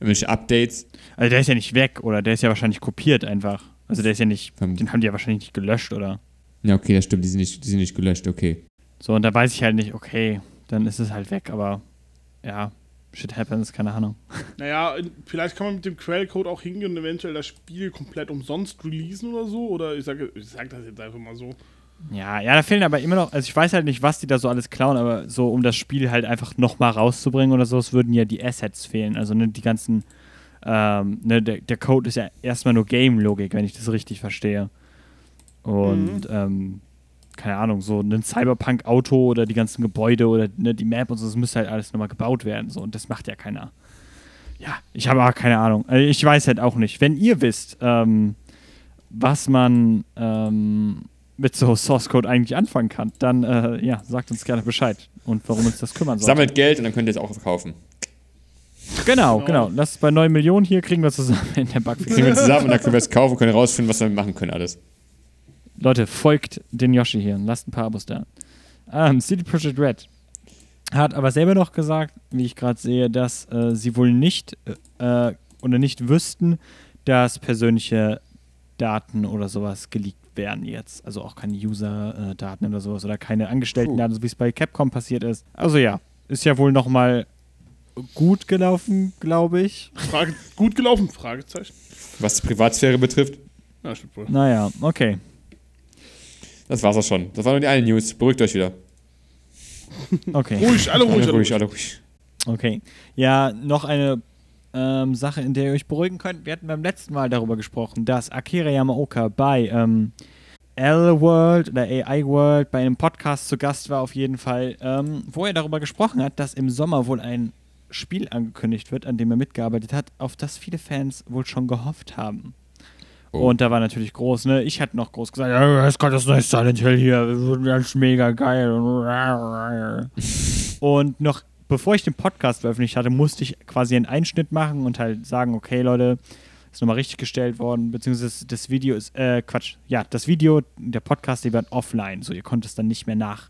Irgendwelche Updates. Also der ist ja nicht weg, oder? Der ist ja wahrscheinlich kopiert einfach. Also der ist ja nicht, Ähm. den haben die ja wahrscheinlich nicht gelöscht, oder? Ja, okay, das stimmt, die sind nicht, die sind nicht gelöscht, okay. So, und da weiß ich halt nicht, okay, dann ist es halt weg, aber ja, shit happens, keine Ahnung. Naja, vielleicht kann man mit dem Quellcode auch hingehen und eventuell das Spiel komplett umsonst releasen oder so. Oder ich sage ich sag das jetzt einfach mal so. Ja, ja, da fehlen aber immer noch, also ich weiß halt nicht, was die da so alles klauen, aber so, um das Spiel halt einfach nochmal rauszubringen oder so, es würden ja die Assets fehlen. Also ne, die ganzen, ähm, ne, der, der Code ist ja erstmal nur Game-Logik, wenn ich das richtig verstehe. Und, ähm, keine Ahnung, so ein Cyberpunk-Auto oder die ganzen Gebäude oder ne, die Map und so, das müsste halt alles nochmal gebaut werden. So, und das macht ja keiner. Ja, ich habe auch keine Ahnung. Also ich weiß halt auch nicht. Wenn ihr wisst, ähm, was man ähm, mit so Source Code eigentlich anfangen kann, dann äh, ja, sagt uns gerne Bescheid und warum uns das kümmern soll. Sammelt Geld und dann könnt ihr es auch verkaufen. Genau, Genau. genau. Lasst bei 9 Millionen hier kriegen wir zusammen in der Bugfix. Kriegen wir zusammen und dann können wir es kaufen und können rausfinden, was wir damit machen können, alles. Leute, folgt den Yoshi hier und lasst ein paar Abos da. Ähm, CD Projekt Red hat aber selber noch gesagt, wie ich gerade sehe, dass äh, sie wohl nicht äh, äh, oder nicht wüssten, dass persönliche Daten oder sowas geleakt werden jetzt. Also auch keine User-Daten oder sowas oder keine Angestellten-Daten, so wie es bei Capcom passiert ist. Also ja, ist ja wohl nochmal gut gelaufen, glaube ich. Frage, gut gelaufen? Fragezeichen. Was die Privatsphäre betrifft, Ja, stimmt wohl. Naja, okay. das war's auch schon. Das war nur die eine News. Beruhigt euch wieder. Okay. Ruhig, alle ruhig, Alle alle ruhig, ruhig. alle ruhig. Okay. Ja, noch eine ähm, Sache, in der ihr euch beruhigen könnt. Wir hatten beim letzten Mal darüber gesprochen, dass Akira Yamaoka bei ähm, L-World oder AI World bei einem Podcast zu Gast war, auf jeden Fall, ähm, wo er darüber gesprochen hat, dass im Sommer wohl ein Spiel angekündigt wird, an dem er mitgearbeitet hat, auf das viele Fans wohl schon gehofft haben. Oh. Und da war natürlich groß, ne? Ich hatte noch groß gesagt, ja, es kommt das neue Silent Hill hier, das wird ganz mega geil. Und noch bevor ich den Podcast veröffentlicht hatte, musste ich quasi einen Einschnitt machen und halt sagen, okay, Leute, ist nochmal richtig gestellt worden, beziehungsweise das Video ist, äh, Quatsch, ja, das Video, der Podcast, die werden offline, so ihr konntet es dann nicht mehr nach,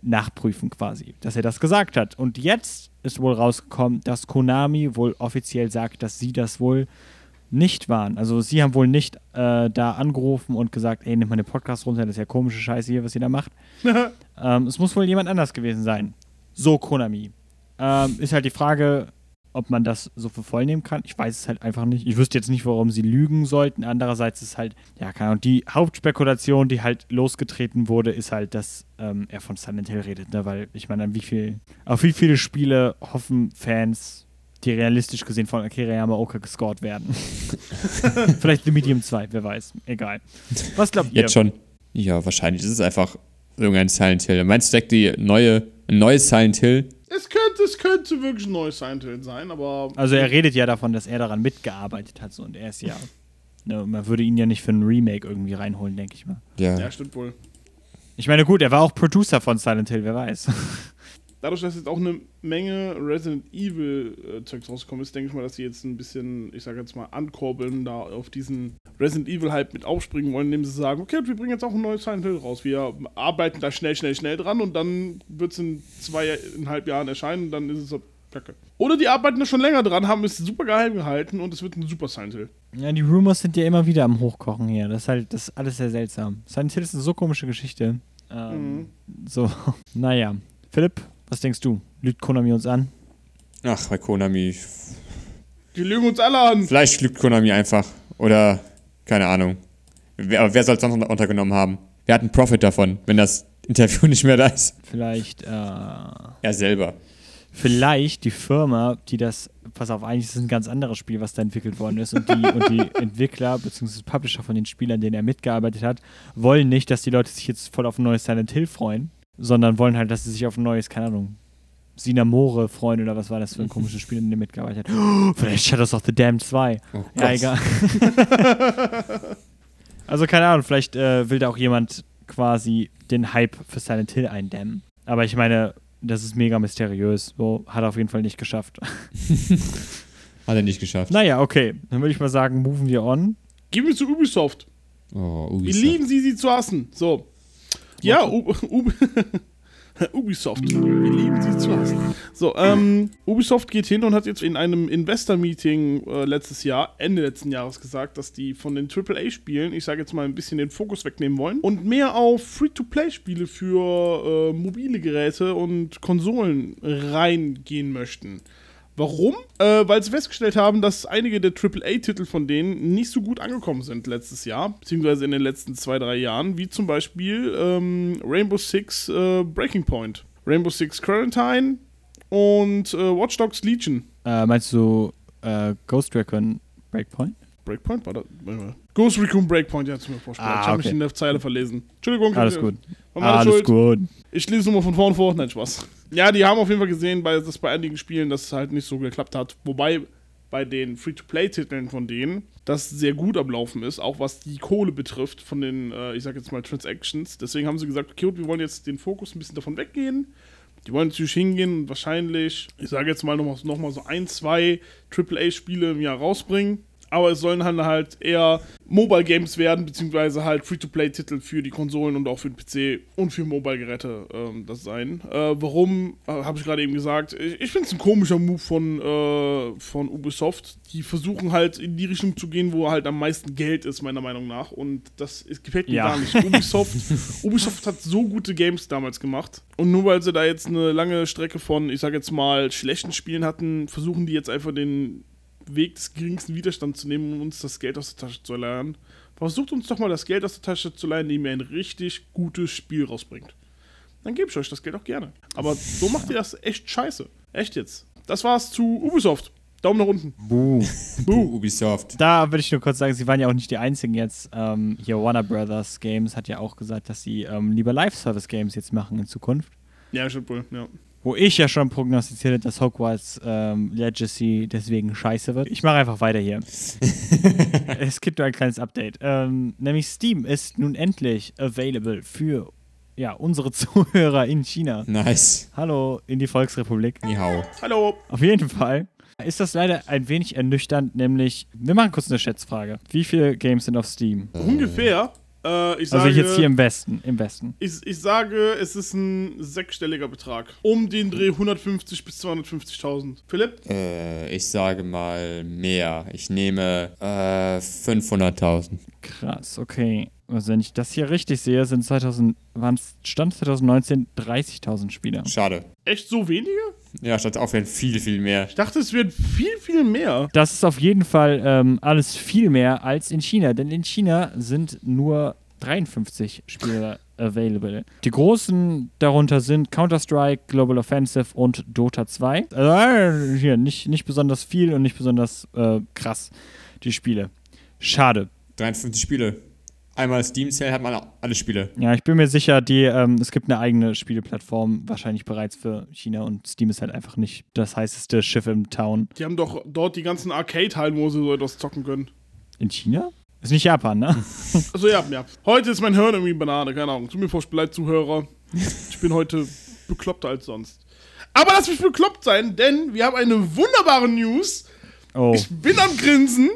nachprüfen quasi, dass er das gesagt hat. Und jetzt ist wohl rausgekommen, dass Konami wohl offiziell sagt, dass sie das wohl nicht waren. Also sie haben wohl nicht äh, da angerufen und gesagt, ey, nimm mal den Podcast runter, das ist ja komische Scheiße hier, was ihr da macht. ähm, es muss wohl jemand anders gewesen sein. So Konami. Ähm, ist halt die Frage, ob man das so für voll nehmen kann. Ich weiß es halt einfach nicht. Ich wüsste jetzt nicht, warum sie lügen sollten. Andererseits ist halt, ja, keine Ahnung, die Hauptspekulation, die halt losgetreten wurde, ist halt, dass ähm, er von Silent Hill redet, ne? Weil ich meine, wie viel, auf wie viele Spiele hoffen Fans, die realistisch gesehen von Akira Yamaoka gescored werden. Vielleicht The Medium 2, wer weiß. Egal. Was glaubt ihr? Jetzt schon. Ja, wahrscheinlich. Ist einfach irgendein Silent Hill. Meinst du, die neue, ein Silent Hill? Es könnte, es könnte wirklich ein neues Silent Hill sein, aber. Also er redet ja davon, dass er daran mitgearbeitet hat so, und er ist ja. Ne, man würde ihn ja nicht für ein Remake irgendwie reinholen, denke ich mal. Ja. Ja, stimmt wohl. Ich meine, gut, er war auch Producer von Silent Hill, wer weiß. Dadurch, dass jetzt auch eine Menge Resident Evil äh, Zeugs rausgekommen ist, denke ich mal, dass sie jetzt ein bisschen, ich sage jetzt mal, ankurbeln, da auf diesen Resident Evil Hype mit aufspringen wollen, indem sie sagen, okay, wir bringen jetzt auch ein neues Silent Hill raus. Wir arbeiten da schnell, schnell, schnell dran und dann wird es in zweieinhalb Jahren erscheinen und dann ist es so kacke. Oder die arbeiten da schon länger dran, haben es super geheim gehalten und es wird ein super Silent Hill. ja, die Rumors sind ja immer wieder am Hochkochen hier. Das ist halt, das ist alles sehr seltsam. Silent Hill ist eine so komische Geschichte. Ähm, So, naja. Philipp, was denkst du? Lügt Konami uns an? Ach, bei Konami. Die lügen uns alle an. Vielleicht lügt Konami einfach. Oder, keine Ahnung. Wer, aber wer soll es sonst unter- untergenommen haben? Wer hat einen Profit davon, wenn das Interview nicht mehr da ist? Vielleicht, äh, Er selber. vielleicht die Firma, die das, pass auf, eigentlich ist es ein ganz anderes Spiel, was da entwickelt worden ist und die, und die Entwickler bzw. Publisher von den Spielern, denen er mitgearbeitet hat, wollen nicht, dass die Leute sich jetzt voll auf ein neues Silent Hill freuen, sondern wollen halt, dass sie sich auf ein neues, keine Ahnung, Sinamore freuen oder was war das für ein komisches Spiel, in dem er mitgearbeitet hat. Oh, vielleicht Shadows of the Damned 2. Oh Ja, egal. also keine Ahnung, vielleicht äh, will da auch jemand quasi den Hype für Silent Hill eindämmen. Aber ich meine, das ist mega mysteriös. So, hat er auf jeden Fall nicht geschafft. Hat er nicht geschafft. naja, okay. Dann würde ich mal sagen, moven wir on. Gehen wir zu Ubisoft. Oh, Wir Ubisoft. lieben sie, sie zu hassen. So. Ja, U U Ubisoft. Wir lieben sie zu hassen. So, ähm, Ubisoft geht hin und hat jetzt in einem Investor-Meeting äh, letztes Jahr, Ende letzten Jahres gesagt, dass die von den AAA-Spielen, ich sage jetzt mal ein bisschen den Fokus wegnehmen wollen und mehr auf Free-to-Play-Spiele für äh, mobile Geräte und Konsolen reingehen möchten. Warum? Äh, weil sie festgestellt haben, dass einige der AAA-Titel von denen nicht so gut angekommen sind letztes Jahr, beziehungsweise in den letzten zwei, drei Jahren, wie zum Beispiel ähm, Rainbow Six äh, Breaking Point, Rainbow Six Quarantine und äh, Watch Dogs Legion. Äh, meinst du äh, Ghost Recon Breakpoint? Breakpoint war das? Ghost Recon Breakpoint, ja, mir vorgespielt. Ah, ich habe okay. mich in der Zeile verlesen. Entschuldigung. Alles gut. Alles Schuld. gut. Ich lese nur mal von vorn vor. Nein, Spaß. Ja, die haben auf jeden Fall gesehen, bei, dass bei einigen Spielen das halt nicht so geklappt hat. Wobei bei den Free-to-Play-Titeln von denen das sehr gut am Laufen ist, auch was die Kohle betrifft von den, äh, ich sag jetzt mal, Transactions. Deswegen haben sie gesagt, okay, gut, wir wollen jetzt den Fokus ein bisschen davon weggehen. Die wollen natürlich hingehen und wahrscheinlich, ich sage jetzt mal nochmal noch mal so ein, zwei AAA-Spiele im Jahr rausbringen. Aber es sollen halt, halt eher Mobile Games werden, beziehungsweise halt Free-to-Play-Titel für die Konsolen und auch für den PC und für Mobile-Geräte ähm, das sein. Äh, warum, äh, habe ich gerade eben gesagt. Ich, ich finde es ein komischer Move von, äh, von Ubisoft. Die versuchen halt in die Richtung zu gehen, wo halt am meisten Geld ist, meiner Meinung nach. Und das ist, gefällt mir Ja. gar nicht. Ubisoft, Ubisoft hat so gute Games damals gemacht. Und nur weil sie da jetzt eine lange Strecke von, ich sage jetzt mal, schlechten Spielen hatten, versuchen die jetzt einfach den Weg des geringsten Widerstands zu nehmen, um uns das Geld aus der Tasche zu leihen. Versucht uns doch mal das Geld aus der Tasche zu leihen, indem ihr ein richtig gutes Spiel rausbringt. Dann gebe ich euch das Geld auch gerne. Aber so macht ihr das echt scheiße. Echt jetzt. Das war's zu Ubisoft. Daumen nach unten. Buh. Buh, Ubisoft. Da würde ich nur kurz sagen, sie waren ja auch nicht die einzigen jetzt. Ähm, hier Warner Brothers Games hat ja auch gesagt, dass sie ähm, lieber Live-Service-Games jetzt machen in Zukunft. Ja, stimmt wohl. Ja. Wo ich ja schon prognostiziert hätte, dass Hogwarts ähm, Legacy deswegen scheiße wird. Ich mache einfach weiter hier. es gibt nur ein kleines Update. Ähm, nämlich Steam ist nun endlich available für ja, unsere Zuhörer in China. Nice. Hallo in die Volksrepublik. Ni hao. Hallo. Auf jeden Fall ist das leider ein wenig ernüchternd, nämlich, wir machen kurz eine Schätzfrage. Wie viele Games sind auf Steam? Ungefähr. Äh, ich sage, Also jetzt hier im Westen, im Westen. ich, ich sage, es ist ein sechsstelliger Betrag. Um den Dreh 150 bis 250.000. Philipp? Äh, ich sage mal mehr. Ich nehme äh, 500.000. Krass, okay. Also wenn ich das hier richtig sehe, sind 2000, waren Stand 2019 30.000 Spieler. Schade. Echt so wenige? Ja, statt auf jeden viel, viel mehr. Ich dachte, es wird viel, viel mehr. Das ist auf jeden Fall ähm, alles viel mehr als in China, denn in China sind nur 53 Spieler available. Die großen darunter sind Counter-Strike, Global Offensive und Dota 2. Also äh, hier nicht, nicht besonders viel und nicht besonders äh, krass, die Spiele. Schade. 53 Spiele. Einmal Steam Sale hat man alle Spiele. Ja, ich bin mir sicher, die, ähm, es gibt eine eigene Spieleplattform, wahrscheinlich bereits für China und Steam ist halt einfach nicht das heißeste Schiff im Town. Die haben doch dort die ganzen Arcade-Hallen, wo sie so etwas zocken können. In China? Ist nicht Japan, ne? Also ja, ja. Heute ist mein Hirn irgendwie Banane, keine Ahnung. Tut mir furchtbar leid, Zuhörer. Ich bin heute bekloppter als sonst. Aber lass mich bekloppt sein, denn wir haben eine wunderbare News. Oh. Ich bin am Grinsen.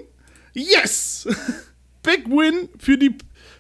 Yes! Big Win für die,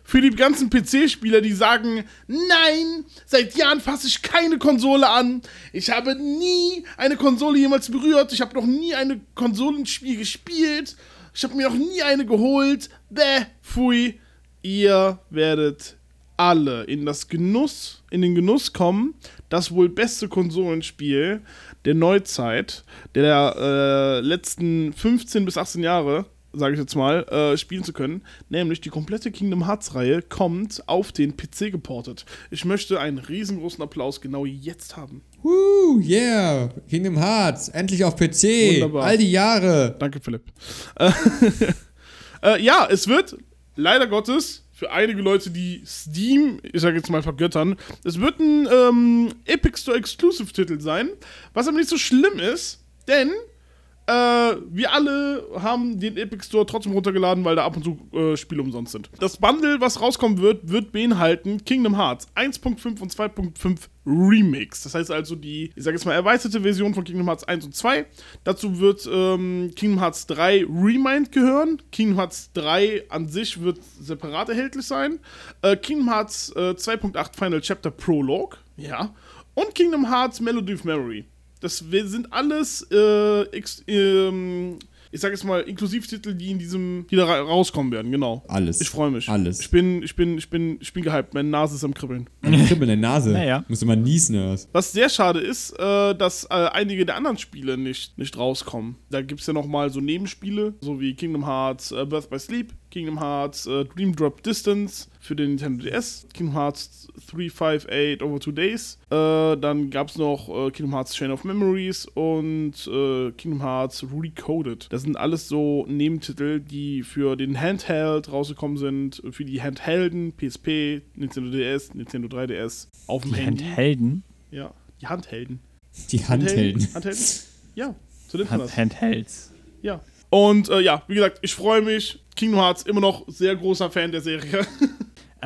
für die ganzen PC-Spieler, die sagen, nein, seit Jahren fasse ich keine Konsole an. Ich habe nie eine Konsole jemals berührt. Ich habe noch nie ein Konsolenspiel gespielt. Ich habe mir noch nie eine geholt. Bäh, pfui. Ihr werdet alle in das Genuss, in den Genuss kommen, das wohl beste Konsolenspiel der Neuzeit, der äh, letzten 15 bis 18 Jahre, sage ich jetzt mal, äh, spielen zu können. Nämlich die komplette Kingdom Hearts-Reihe kommt auf den PC geportet. Ich möchte einen riesengroßen Applaus genau jetzt haben. Woo, yeah. Kingdom Hearts. Endlich auf PC. Wunderbar. All die Jahre. Danke, Philipp. Äh, äh, ja, es wird leider Gottes für einige Leute, die Steam, ich sage jetzt mal vergöttern, es wird ein ähm, Epic Store Exclusive Titel sein, was aber nicht so schlimm ist, denn Äh, wir alle haben den Epic Store trotzdem runtergeladen, weil da ab und zu äh, Spiele umsonst sind. Das Bundle, was rauskommen wird, wird beinhalten Kingdom Hearts 1.5 und 2.5 Remix. Das heißt also die, ich sage jetzt mal, erweiterte Version von Kingdom Hearts 1 und 2. Dazu wird ähm, Kingdom Hearts 3 Remind gehören. Kingdom Hearts 3 an sich wird separat erhältlich sein. Äh, Kingdom Hearts äh, 2.8 Final Chapter Prologue. Ja. Und Kingdom Hearts Melody of Memory. Das wir- sind alles, äh, ex, ähm, ich sage jetzt mal, Inklusivtitel, die in diesem, die da ra- rauskommen werden, genau. Alles. Ich freue mich. Alles. Ich bin, ich bin, ich bin, ich bin gehypt. Meine Nase ist am Kribbeln. Kribbeln der Nase. Naja. Musst du mal niesen oder was? Was sehr schade ist, äh, dass äh, einige der anderen Spiele nicht, nicht rauskommen. Da gibt es ja nochmal so Nebenspiele, so wie Kingdom Hearts äh, Birth by Sleep, Kingdom Hearts äh, Dream Drop Distance für den Nintendo DS, Kingdom Hearts 358 Over Two Days. Äh, dann gab es noch äh, Kingdom Hearts Chain of Memories und äh, Kingdom Hearts Recoded. Das sind alles so Nebentitel, die für den Handheld rausgekommen sind, für die Handhelden, PSP, Nintendo DS, Nintendo 3DS, auf dem Die Handy. Handhelden. Ja, die Handhelden. Die Handhelden. Handhelden? Ja, so nennt man das. Hand Handhelds. Ja. Und äh, ja, wie gesagt, ich freue mich. Kingdom Hearts immer noch sehr großer Fan der Serie.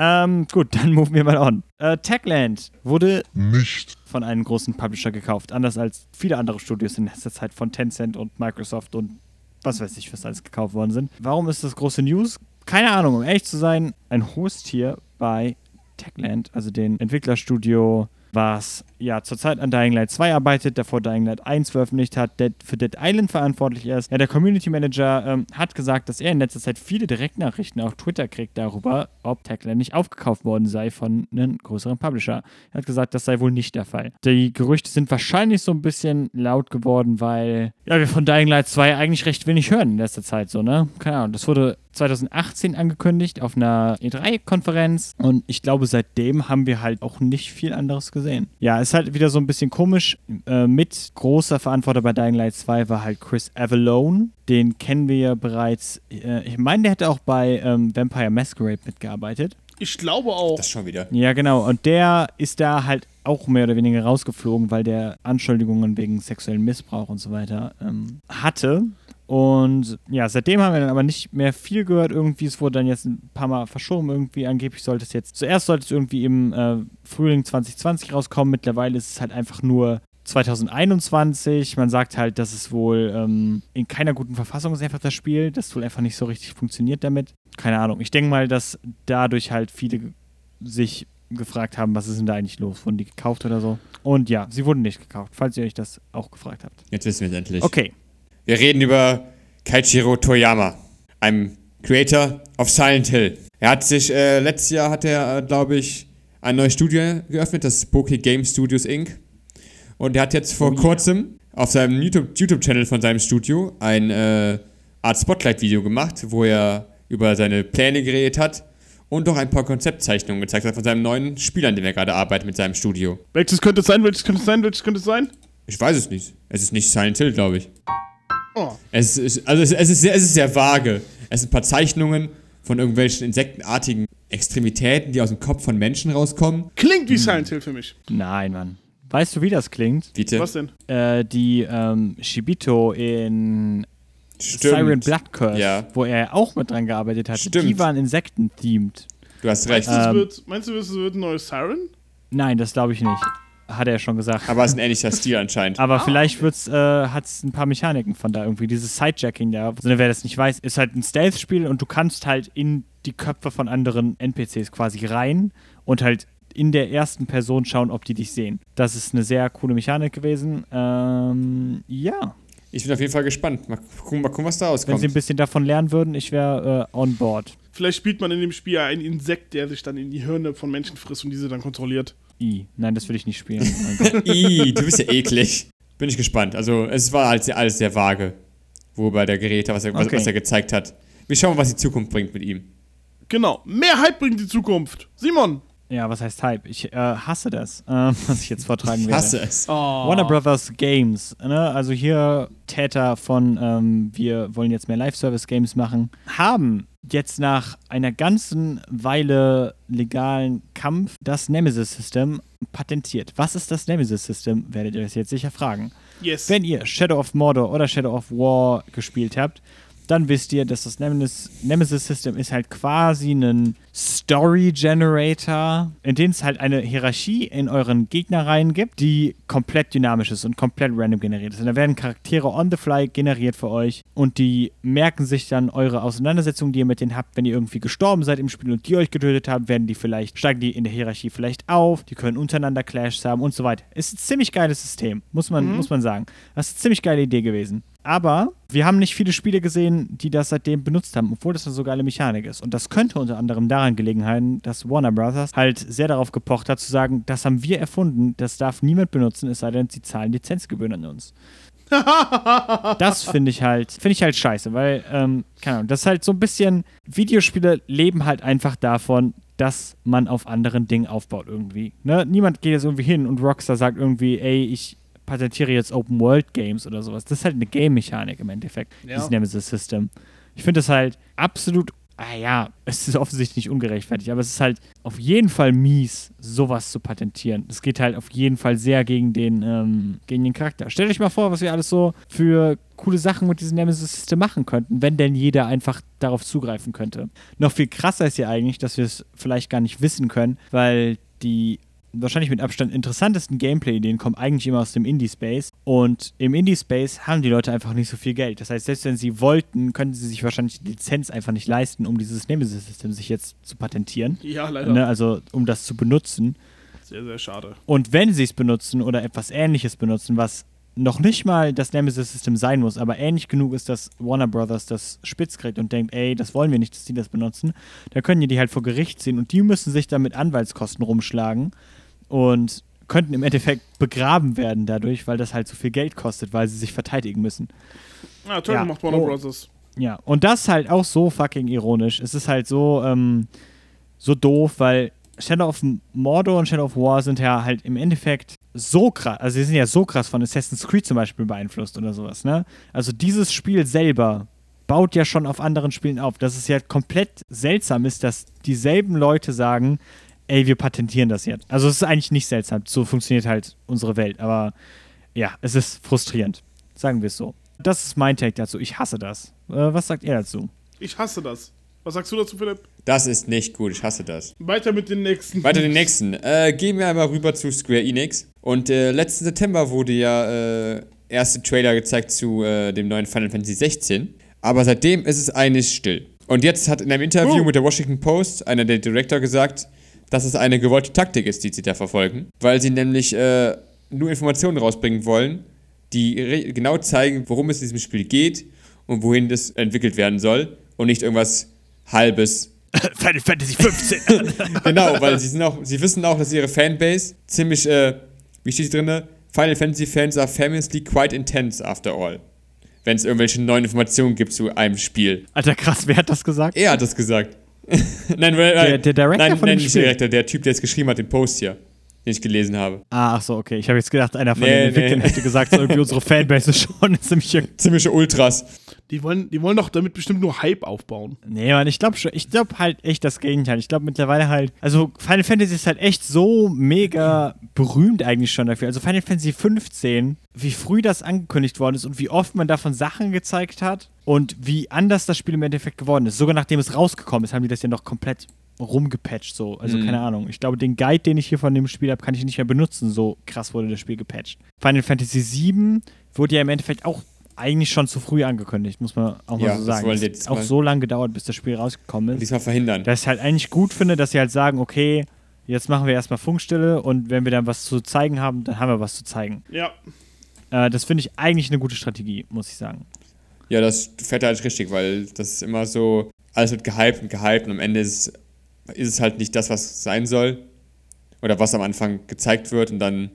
Ähm, gut, dann moven wir mal on. Äh, Techland wurde Nicht. von einem großen Publisher gekauft, anders als viele andere Studios in letzter Zeit von Tencent und Microsoft und was weiß ich, was alles gekauft worden sind. Warum ist das große News? Keine Ahnung, um ehrlich zu sein, ein Host hier bei Techland, also den Entwicklerstudio, was ja zurzeit an Dying Light 2 arbeitet, davor Dying Light 1 veröffentlicht hat, Dead, für Dead Island verantwortlich ist. Ja, der Community Manager ähm, hat gesagt, dass er in letzter Zeit viele Direktnachrichten auf Twitter kriegt darüber, ob Techland nicht aufgekauft worden sei von einem größeren Publisher. Er hat gesagt, das sei wohl nicht der Fall. Die Gerüchte sind wahrscheinlich so ein bisschen laut geworden, weil ja, wir von Dying Light 2 eigentlich recht wenig hören in letzter Zeit so, ne? Keine Ahnung, das wurde 2018 angekündigt auf einer E3-Konferenz und ich glaube, seitdem haben wir halt auch nicht viel anderes gesehen. Ja, ist halt wieder so ein bisschen komisch. Äh, mit großer Verantworter bei Dying Light 2 war halt Chris Avalone. Den kennen wir ja bereits. Äh, ich meine, der hätte auch bei ähm, Vampire Masquerade mitgearbeitet. Ich glaube auch. Das schon wieder. Ja, genau. Und der ist da halt auch mehr oder weniger rausgeflogen, weil der Anschuldigungen wegen sexuellen Missbrauch und so weiter ähm, hatte. Und ja, seitdem haben wir dann aber nicht mehr viel gehört. Irgendwie, es wurde dann jetzt ein paar Mal verschoben. Irgendwie, angeblich sollte es jetzt, zuerst sollte es irgendwie im äh, Frühling 2020 rauskommen. Mittlerweile ist es halt einfach nur 2021. Man sagt halt, dass es wohl ähm, in keiner guten Verfassung ist, einfach das Spiel. Das wohl einfach nicht so richtig funktioniert damit. Keine Ahnung. Ich denke mal, dass dadurch halt viele sich gefragt haben, was ist denn da eigentlich los? Wurden die gekauft oder so? Und ja, sie wurden nicht gekauft, falls ihr euch das auch gefragt habt. Jetzt wissen wir es endlich. Okay. Wir reden über Kaichiro Toyama, einem Creator of Silent Hill. Er hat sich, äh, letztes Jahr hat er, äh, glaube ich, ein neues Studio geöffnet, das Spooky Game Studios Inc. Und er hat jetzt vor Oh kurzem auf seinem YouTube- YouTube-Channel von seinem Studio ein äh, Art Spotlight-Video gemacht, wo er über seine Pläne geredet hat und auch ein paar Konzeptzeichnungen gezeigt hat von seinem neuen Spiel, an dem er gerade arbeitet mit seinem Studio. Welches könnte es sein? Welches könnte es sein? Welches könnte es sein? Ich weiß es nicht. Es ist nicht Silent Hill, glaube ich. Oh. Es ist, also es, es, ist sehr, es ist sehr vage. Es sind ein paar Zeichnungen von irgendwelchen insektenartigen Extremitäten, die aus dem Kopf von Menschen rauskommen. Klingt wie Silent Hill für mich. Nein, Mann. Weißt du, wie das klingt? Bitte. Was denn? Äh, die ähm, Shibito in Stimmt. Siren Blood Curse, Ja. wo er auch mit dran gearbeitet hat, Stimmt. die waren Insekten-themed. Du hast recht. Meinst du, es Ähm. wird, meinst du, es wird ein neues Siren? Nein, das glaube ich nicht. Hat er schon gesagt. Aber es ist ein ähnlicher Stil anscheinend. Aber vielleicht wird's, äh, hat es ein paar Mechaniken von da irgendwie. Dieses Sidejacking da, also, wer das nicht weiß, ist halt ein Stealth-Spiel und du kannst halt in die Köpfe von anderen NPCs quasi rein und halt in der ersten Person schauen, ob die dich sehen. Das ist eine sehr coole Mechanik gewesen. Ähm, ja, Ich bin auf jeden Fall gespannt. Mal gucken, mal gucken was da wenn rauskommt. sie ein bisschen davon lernen würden, ich wäre äh, on board. Vielleicht spielt man in dem Spiel ein Insekt, der sich dann in die Hirne von Menschen frisst und diese dann kontrolliert. I. Nein, das will ich nicht spielen. Ih, du bist ja eklig. Bin ich gespannt. Also, es war halt sehr, alles sehr vage, wobei der Geräte, was er, Okay. was er gezeigt hat. Wir schauen, was die Zukunft bringt mit ihm. Genau. Mehr Hype bringt die Zukunft. Simon. ja, was heißt Hype? Ich äh, hasse das, ähm, was ich jetzt vortragen Ich werde. hasse es. Warner Brothers Games, ne? also hier Täter von ähm, wir wollen jetzt mehr Live-Service-Games machen, haben jetzt nach einer ganzen Weile legalen Kampf das Nemesis-System patentiert. Was ist das Nemesis-System, werdet ihr euch jetzt sicher fragen. Yes. Wenn ihr Shadow of Mordor oder Shadow of War gespielt habt, dann wisst ihr, dass das Nemesis, Nemesis System ist halt quasi ein Story Generator, in dem es halt eine Hierarchie in euren Gegnerreihen gibt, die komplett dynamisch ist und komplett random generiert ist. Und da werden Charaktere on the fly generiert für euch und die merken sich dann eure Auseinandersetzungen, die ihr mit denen habt, wenn ihr irgendwie gestorben seid im Spiel und die euch getötet haben, werden die vielleicht, steigen die in der Hierarchie vielleicht auf, die können untereinander Clashs haben und so weiter. Ist ein ziemlich geiles System, muss man, muss man sagen. Das ist eine ziemlich geile Idee gewesen. Aber wir haben nicht viele Spiele gesehen, die das seitdem benutzt haben, obwohl das eine so geile Mechanik ist. Und das könnte unter anderem daran gelegen haben, dass Warner Brothers halt sehr darauf gepocht hat, zu sagen, das haben wir erfunden, das darf niemand benutzen, es sei denn, sie zahlen Lizenzgebühren an uns. das finde ich halt, finde ich halt scheiße, weil, ähm, keine Ahnung, das ist halt so ein bisschen, Videospiele leben halt einfach davon, dass man auf anderen Dingen aufbaut irgendwie. Ne? Niemand geht jetzt irgendwie hin und Rockstar sagt irgendwie, ey, ich patentiere jetzt Open World Games oder sowas. Das ist halt eine Game-Mechanik im Endeffekt, Ja. dieses Nemesis System. Ich finde das halt absolut, ah ja, es ist offensichtlich nicht ungerechtfertigt, aber es ist halt auf jeden Fall mies, sowas zu patentieren. Es geht halt auf jeden Fall sehr gegen den, ähm, gegen den Charakter. Stellt euch mal vor, was wir alles so für coole Sachen mit diesem Nemesis System machen könnten, wenn denn jeder einfach darauf zugreifen könnte. Noch viel krasser ist ja eigentlich, dass wir es vielleicht gar nicht wissen können, weil die wahrscheinlich mit Abstand interessantesten Gameplay-Ideen kommen eigentlich immer aus dem Indie-Space. Und im Indie-Space haben die Leute einfach nicht so viel Geld. Das heißt, selbst wenn sie wollten, könnten sie sich wahrscheinlich die Lizenz einfach nicht leisten, um dieses Nemesis-System sich jetzt zu patentieren. Ja, leider. Ne? Also, um das zu benutzen. Sehr, sehr schade. Und wenn sie es benutzen oder etwas ähnliches benutzen, was noch nicht mal das Nemesis-System sein muss, aber ähnlich genug ist, dass Warner Brothers das spitz kriegt und denkt, ey, das wollen wir nicht, dass die das benutzen, dann können die die halt vor Gericht ziehen und die müssen sich dann mit Anwaltskosten rumschlagen und könnten im Endeffekt begraben werden dadurch, weil das halt so viel Geld kostet, weil sie sich verteidigen müssen. Ah, toll Ja. gemacht, Warner Oh. Brothers. Ja, und das halt auch so fucking ironisch. Es ist halt so, ähm, so doof, weil Shadow of Mordor und Shadow of War sind ja halt im Endeffekt so krass, also sie sind ja so krass von Assassin's Creed zum Beispiel beeinflusst oder sowas, ne? Also dieses Spiel selber baut ja schon auf anderen Spielen auf. Dass es ja komplett seltsam ist, dass dieselben Leute sagen, ey, wir patentieren das jetzt. Also es ist eigentlich nicht seltsam, so funktioniert halt unsere Welt, aber ja, es ist frustrierend. Sagen wir es so. Das ist mein Take dazu. Ich hasse das. Äh, was sagt ihr dazu? Ich hasse das. Was sagst du dazu, Philipp? Das ist nicht gut, ich hasse das. Weiter mit den nächsten. Weiter den nächsten. Äh, gehen wir einmal rüber zu Square Enix. Und äh, letzten September wurde ja äh, erste Trailer gezeigt zu äh, dem neuen Final Fantasy 16. Aber seitdem ist es eigentlich still. Und jetzt hat in einem Interview Oh. mit der Washington Post einer der Director gesagt, dass es eine gewollte Taktik ist, die sie da verfolgen. Weil sie nämlich äh, nur Informationen rausbringen wollen, die genau zeigen, worum es in diesem Spiel geht und wohin das entwickelt werden soll. Und nicht irgendwas halbes Final Fantasy 15. genau, weil sie sind auch, sie wissen auch, dass ihre Fanbase ziemlich, äh, wie steht drinne? Final Fantasy Fans are famously quite intense after all. Wenn es irgendwelche neuen Informationen gibt zu einem Spiel. Alter, krass, wer hat das gesagt? Er hat das gesagt. nein, Der- der Director nein, von nein, nicht Spiel? der Director, der Typ, der es geschrieben hat, den Post hier, den ich gelesen habe. Ah, ach so, okay. Ich habe jetzt gedacht, einer von Nee, den Entwicklern nee. hätte gesagt, so irgendwie unsere Fanbase ist schon ziemlich. Ziemliche Ultras. Die wollen, die wollen doch damit bestimmt nur Hype aufbauen. Nee, Mann, ich glaube schon. Ich glaube halt echt das Gegenteil. Ich glaube mittlerweile halt. Also, Final Fantasy ist halt echt so mega berühmt eigentlich schon dafür. Also, Final Fantasy 15, wie früh das angekündigt worden ist und wie oft man davon Sachen gezeigt hat und wie anders das Spiel im Endeffekt geworden ist. Sogar nachdem es rausgekommen ist, haben die das ja noch komplett rumgepatcht. So. Also, Mhm. keine Ahnung. Ich glaube, den Guide, den ich hier von dem Spiel habe, kann ich nicht mehr benutzen. So krass wurde das Spiel gepatcht. Final Fantasy 7 wurde ja im Endeffekt auch eigentlich schon zu früh angekündigt, muss man auch mal Ja, so das sagen. Es hat auch mal- so lange gedauert, bis das Spiel rausgekommen ist. Diesmal verhindern. Dass ich halt eigentlich gut finde, dass sie halt sagen, okay, jetzt machen wir erstmal Funkstille und wenn wir dann was zu zeigen haben, dann haben wir was zu zeigen. Ja. Äh, das finde ich eigentlich eine gute Strategie, muss ich sagen. Ja, das fährt halt richtig, weil das ist immer so, alles wird gehypt und gehypt und am Ende ist, es- ist es halt nicht das, was es sein soll. Oder was am Anfang gezeigt wird und dann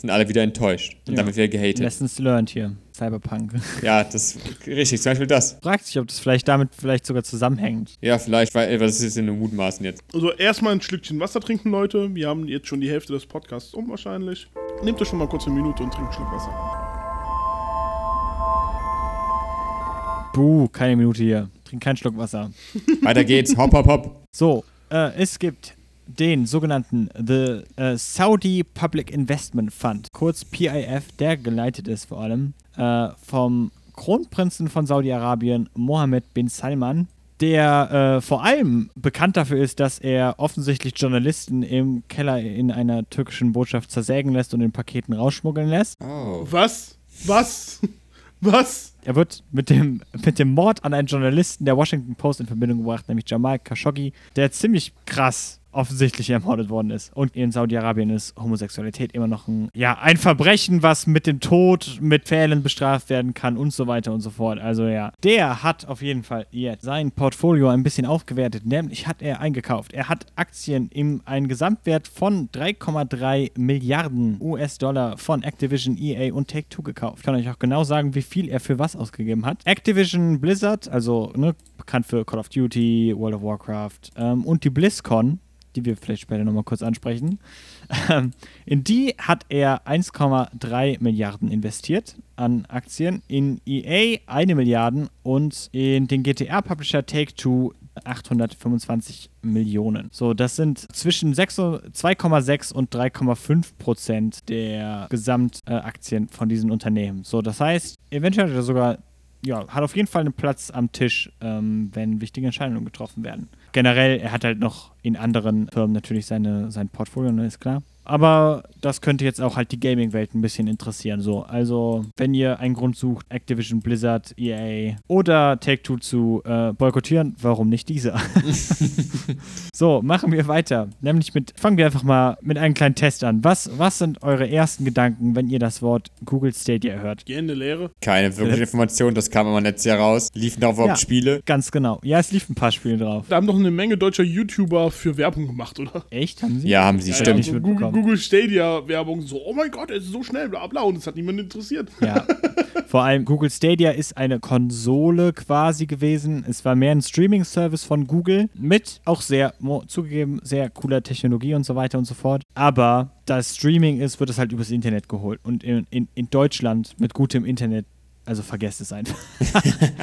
sind alle wieder enttäuscht und Ja. dann wird wieder gehatet. Lessons learned hier, Cyberpunk. Ja, das richtig, zum Beispiel das. Fragt sich, ob das vielleicht damit vielleicht sogar zusammenhängt. Ja, vielleicht, weil das ist ja nur Mutmaßen jetzt. Also erstmal ein Schlückchen Wasser trinken, Leute. Wir haben jetzt schon die Hälfte des Podcasts um wahrscheinlich. Nehmt euch schon mal kurz eine Minute und trinkt einen Schluck Wasser. Buh, keine Minute hier. Trink keinen Schluck Wasser. Weiter geht's, hopp, hopp, hopp. So, äh, es gibt den sogenannten The äh, Saudi Public Investment Fund, kurz PIF, der geleitet ist vor allem äh, vom Kronprinzen von Saudi-Arabien, Mohammed bin Salman, der äh, vor allem bekannt dafür ist, dass er offensichtlich Journalisten im Keller in einer türkischen Botschaft zersägen lässt und in Paketen rausschmuggeln lässt. Oh. Was? Was? Was? Er wird mit dem, mit dem Mord an einen Journalisten der Washington Post in Verbindung gebracht, nämlich Jamal Khashoggi, der ziemlich krass offensichtlich ermordet worden ist. Und in Saudi-Arabien ist Homosexualität immer noch ein, ja, ein Verbrechen, was mit dem Tod, mit Pfählen bestraft werden kann und so weiter und so fort. Also ja, der hat auf jeden Fall jetzt sein Portfolio ein bisschen aufgewertet, nämlich hat er eingekauft. Er hat Aktien im einen Gesamtwert von 3,3 Milliarden US-Dollar von Activision, EA und Take-Two gekauft. Ich kann euch auch genau sagen, wie viel er für was ausgegeben hat. Activision Blizzard, also ne, bekannt für Call of Duty, World of Warcraft ähm, und die BlizzCon, die wir vielleicht später nochmal kurz ansprechen. Ähm, in die hat er 1,3 Milliarden investiert an Aktien, in EA 1 Milliarde und in den GTA-Publisher Take-Two 825 Millionen. So, das sind zwischen 6 2,6 und 3,5 Prozent der Gesamtaktien von diesen Unternehmen. So, das heißt, eventuell hat er sogar ja, hat auf jeden Fall einen Platz am Tisch, ähm, wenn wichtige Entscheidungen getroffen werden. Generell, er hat halt noch in anderen Firmen natürlich seine, sein Portfolio, ne, ist klar. Aber das könnte jetzt auch halt die Gaming-Welt ein bisschen interessieren. So, also wenn ihr einen Grund sucht, Activision, Blizzard, EA oder Take-Two zu äh, boykottieren, warum nicht diese? so, machen wir weiter. Nämlich mit, fangen wir einfach mal mit einem kleinen Test an. Was, was sind eure ersten Gedanken, wenn ihr das Wort Google Stadia hört? Gehende Lehre. Keine wirkliche Information, das kam immer letztes Jahr raus. Liefen darauf überhaupt Ja. Spiele? Ganz genau. Ja, es liefen ein paar Spiele drauf. Da haben doch eine Menge deutscher YouTuber für Werbung gemacht, oder? Echt? Haben sie? Ja, haben sie, Ja, stimmt. so Google, mitbekommen. Google Stadia Werbung, so, oh mein Gott, es ist so schnell, bla bla, und es hat niemand interessiert. Ja. Vor allem Google Stadia ist eine Konsole quasi gewesen. Es war mehr ein Streaming-Service von Google mit auch sehr, zugegeben, sehr cooler Technologie und so weiter und so fort. Aber da es Streaming ist, wird es halt übers Internet geholt. Und in, in, in Deutschland mit gutem Internet, also vergesst es einfach.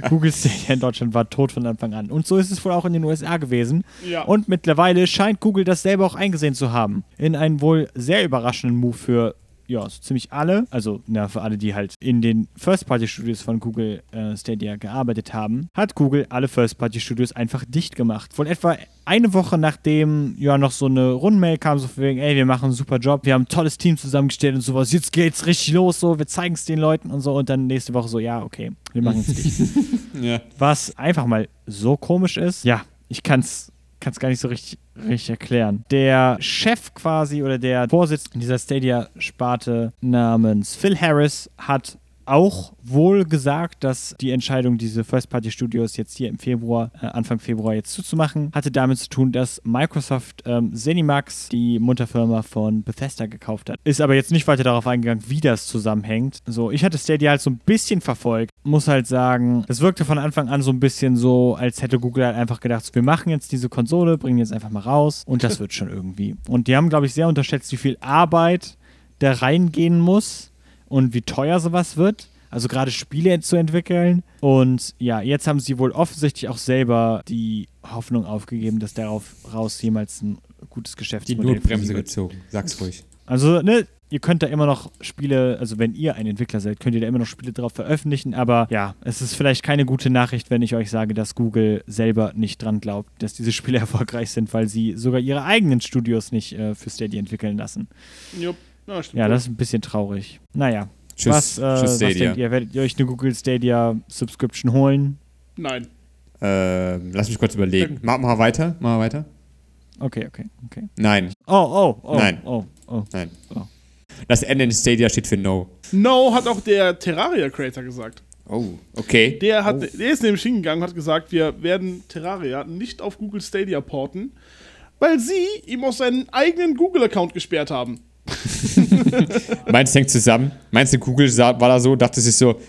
Google Stadia in Deutschland war tot von Anfang an. Und so ist es wohl auch in den USA gewesen. Ja. Und mittlerweile scheint Google das selber auch eingesehen zu haben. In einen wohl sehr überraschenden Move für ja, so ziemlich alle, also na, für alle, die halt in den First-Party-Studios von Google äh, Stadia gearbeitet haben, hat Google alle First-Party-Studios einfach dicht gemacht. Wohl etwa eine Woche nachdem ja noch so eine Rundmail kam, so von wegen, ey, wir machen einen super Job, wir haben ein tolles Team zusammengestellt und sowas, jetzt geht's richtig los, so, wir zeigen es den Leuten und so und dann nächste Woche so, ja, okay, wir machen es dicht. Ja. Was einfach mal so komisch ist, ja, ich kann's kann's gar nicht so richtig, richtig erklären. Der Chef quasi oder der Vorsitzende dieser Stadia-Sparte namens Phil Harris hat auch wohl gesagt, dass die Entscheidung, diese First-Party-Studios jetzt hier im Februar, äh, Anfang Februar jetzt zuzumachen, hatte damit zu tun, dass Microsoft ähm, Zenimax, die Mutterfirma von Bethesda, gekauft hat. Ist aber jetzt nicht weiter darauf eingegangen, wie das zusammenhängt. So, ich hatte Stadia halt so ein bisschen verfolgt. Muss halt sagen, es wirkte von Anfang an so ein bisschen so, als hätte Google halt einfach gedacht, so, wir machen jetzt diese Konsole, bringen jetzt einfach mal raus und das wird schon irgendwie. Und die haben, glaube ich, sehr unterschätzt, wie viel Arbeit da reingehen muss und wie teuer sowas wird. Also gerade Spiele zu entwickeln. Und ja, jetzt haben sie wohl offensichtlich auch selber die Hoffnung aufgegeben, dass darauf raus jemals ein gutes Die Geschäftsmodell für sie Notbremse wird. gezogen. Sag's ruhig. Also, ne, ihr könnt da immer noch Spiele, also wenn ihr ein Entwickler seid, könnt ihr da immer noch Spiele drauf veröffentlichen, aber ja, es ist vielleicht keine gute Nachricht, wenn ich euch sage, dass Google selber nicht dran glaubt, dass diese Spiele erfolgreich sind, weil sie sogar ihre eigenen Studios nicht äh, für Stadia entwickeln lassen. Jupp. Ja, stimmt. Ja, das ist ein bisschen traurig. Naja, Tschüss, was, äh, tschüss was Stadia. denkt ihr? Werdet ihr euch eine Google Stadia Subscription holen? Nein. Ähm, lass mich kurz überlegen. Mach mal weiter. Mach mal weiter. Okay, okay, okay. Nein, Oh, oh, oh. Nein. Oh, oh. nein. Oh. Das Ende in Stadia steht für No. No hat auch der Terraria-Creator gesagt. Oh, okay. Der, hat, der ist nämlich hingegangen und hat gesagt, wir werden Terraria nicht auf Google Stadia porten, weil sie ihm aus seinem eigenen Google-Account gesperrt haben. Meinst du, hängt zusammen? Meinst du, Google sah, war da so, dachte sich so,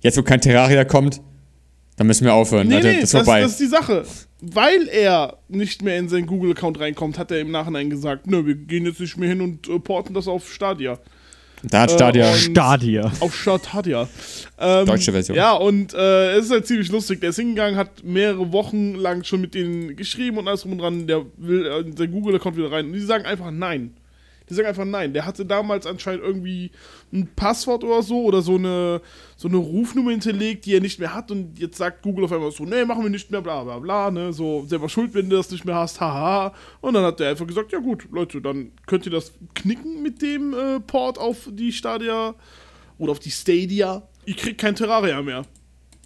jetzt wo kein Terraria kommt, dann müssen wir aufhören. Nee, Alter, nee, das das, ist vorbei. das ist die Sache. Weil er nicht mehr in seinen Google-Account reinkommt, hat er im Nachhinein gesagt, nö, wir gehen jetzt nicht mehr hin und äh, porten das auf Stadia. Da hat Stadia. Äh, Stadia. Auf Stadia. Ähm, Deutsche Version. Ja, und äh, es ist halt ziemlich lustig. Der ist hingegangen, hat mehrere Wochen lang schon mit denen geschrieben und alles drum und dran. Der will äh, in sein Google-Account wieder rein. Und die sagen einfach nein. Die sagen einfach nein. Der hatte damals anscheinend irgendwie ein Passwort oder so oder so eine, so eine Rufnummer hinterlegt, die er nicht mehr hat. Und jetzt sagt Google auf einmal so: Nee, machen wir nicht mehr, bla bla bla. Ne? So selber schuld, wenn du das nicht mehr hast, haha. Und dann hat der einfach gesagt: Ja, gut, Leute, dann könnt ihr das knicken mit dem äh, Port auf die Stadia oder auf die Stadia. Ihr kriegt kein Terraria mehr.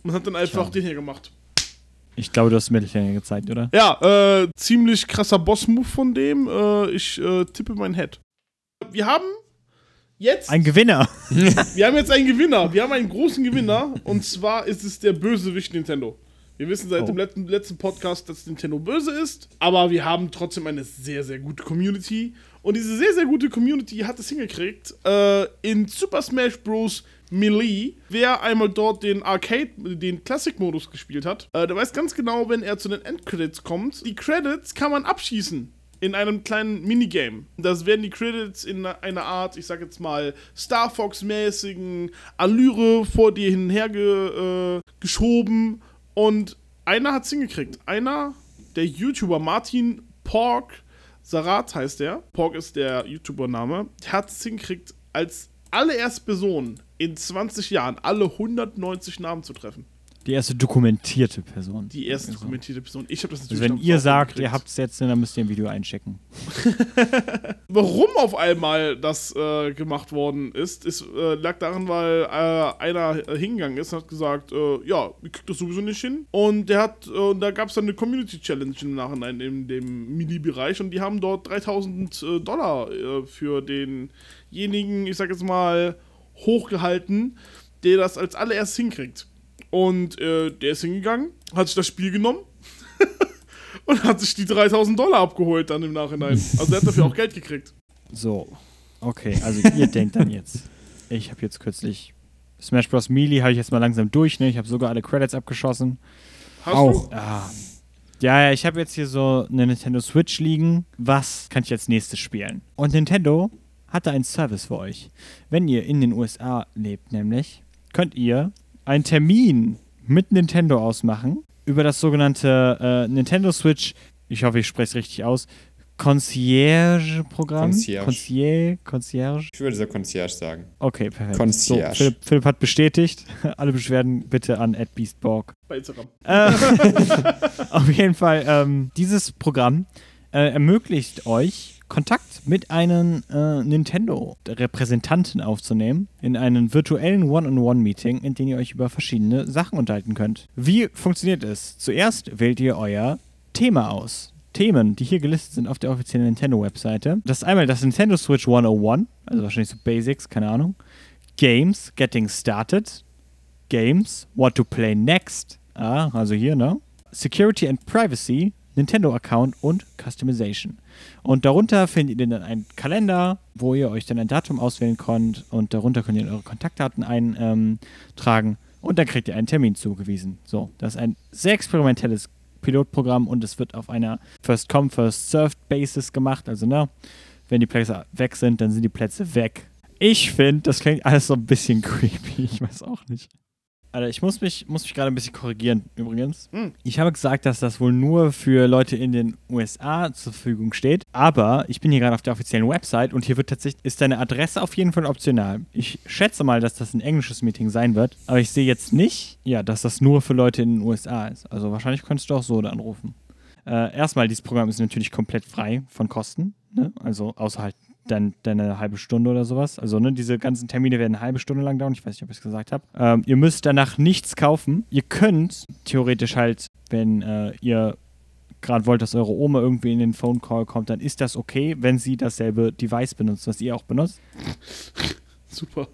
Man hat dann einfach den hier gemacht. Ich glaube, du hast Mittelfinger gezeigt, oder? Ja, äh, ziemlich krasser Boss-Move von dem. Äh, ich äh, tippe mein Head. Wir haben jetzt, Ein Gewinner. wir haben jetzt einen Gewinner. Wir haben einen großen Gewinner. Und zwar ist es der Bösewicht Nintendo. Wir wissen seit Oh. dem letzten, letzten Podcast, dass Nintendo böse ist. Aber wir haben trotzdem eine sehr, sehr gute Community. Und diese sehr, sehr gute Community hat es hingekriegt, äh, in Super Smash Bros. Melee, wer einmal dort den Arcade, den Classic-Modus gespielt hat, äh, der weiß ganz genau, wenn er zu den Endcredits kommt, die Credits kann man abschießen in einem kleinen Minigame. Das werden die Credits in einer Art, ich sag jetzt mal, Star Fox-mäßigen Allüre vor dir hin und her ge, äh, geschoben und einer hat's hingekriegt. Einer, der YouTuber Martin Pork Sarat heißt der. Pork ist der YouTuber-Name. Der hat es hingekriegt, als allererste Person in 20 Jahren alle 190 Namen zu treffen. Die erste dokumentierte Person. Die erste Also. dokumentierte Person. Ich habe das natürlich Also wenn ihr sagt, ihr habt es jetzt, dann müsst ihr ein Video einschicken. Warum auf einmal das äh, gemacht worden ist, ist äh, lag daran, weil äh, einer äh, hingegangen ist und hat gesagt, äh, ja, ich krieg das sowieso nicht hin. Und der hat, äh, und da gab es dann eine Community Challenge im Nachhinein in dem Mini-Bereich und die haben dort 3000 äh, Dollar für denjenigen, ich sag jetzt mal, hochgehalten, der das als allererstes hinkriegt. Und äh, der ist hingegangen, hat sich das Spiel genommen und hat sich die 3000 Dollar abgeholt dann im Nachhinein. Also er hat dafür auch Geld gekriegt. So. Okay, also ihr denkt dann jetzt. Ich habe jetzt kürzlich Smash Bros. Melee habe ich jetzt mal langsam durch, ne? Ich habe sogar alle Credits abgeschossen. Hast Auch. du? Ah. Ja, ja, ich habe jetzt hier so eine Nintendo Switch liegen. Was kann ich als nächstes spielen? Und Nintendo hatte einen Service für euch. Wenn ihr in den USA lebt, nämlich, könnt ihr einen Termin mit Nintendo ausmachen über das sogenannte äh, Nintendo Switch, ich hoffe, ich spreche es richtig aus, Concierge-Programm. Concierge. Concierge. Concierge. Ich würde so Concierge sagen. Okay, perfekt. Concierge. So, Philipp, Philipp hat bestätigt. Alle Beschwerden bitte an @beastborg. Bei Instagram. Äh, auf jeden Fall, ähm, dieses Programm äh, ermöglicht euch, Kontakt mit einem äh, Nintendo-Repräsentanten aufzunehmen in einen virtuellen One-on-One-Meeting, in dem ihr euch über verschiedene Sachen unterhalten könnt. Wie funktioniert es? Zuerst wählt ihr euer Thema aus. Themen, die hier gelistet sind auf der offiziellen Nintendo-Webseite. Das ist einmal das Nintendo Switch 101, also wahrscheinlich so Basics, keine Ahnung. Games, Getting Started. Games, What to Play Next. Ah, also hier, ne? Security and Privacy, Nintendo Account und Customization. Und darunter findet ihr dann einen Kalender, wo ihr euch dann ein Datum auswählen könnt und darunter könnt ihr eure Kontaktdaten eintragen und dann kriegt ihr einen Termin zugewiesen. So, das ist ein sehr experimentelles Pilotprogramm und es wird auf einer First-Come, First-Served Basis gemacht. Also, ne, wenn die Plätze weg sind, dann sind die Plätze weg. Ich finde, das klingt alles so ein bisschen creepy. Ich weiß auch nicht. Alter, ich muss mich, muss mich gerade ein bisschen korrigieren, übrigens. Hm. Ich habe gesagt, dass das wohl nur für Leute in den USA zur Verfügung steht. Aber ich bin hier gerade auf der offiziellen Website und hier wird tatsächlich, ist deine Adresse auf jeden Fall optional. Ich schätze mal, dass das ein englisches Meeting sein wird. Aber ich sehe jetzt nicht, ja, dass das nur für Leute in den USA ist. Also wahrscheinlich könntest du auch so da anrufen. Äh, erstmal, dieses Programm ist natürlich komplett frei von Kosten. Ne? Also außer halt dann deine halbe Stunde oder sowas. Also ne, diese ganzen Termine werden eine halbe Stunde lang dauern. Ich weiß nicht, ob ich es gesagt habe. Ähm, ihr müsst danach nichts kaufen. Ihr könnt theoretisch halt, wenn äh, ihr gerade wollt, dass eure Oma irgendwie in den Phone Call kommt, dann ist das okay, wenn sie dasselbe Device benutzt, was ihr auch benutzt. Super.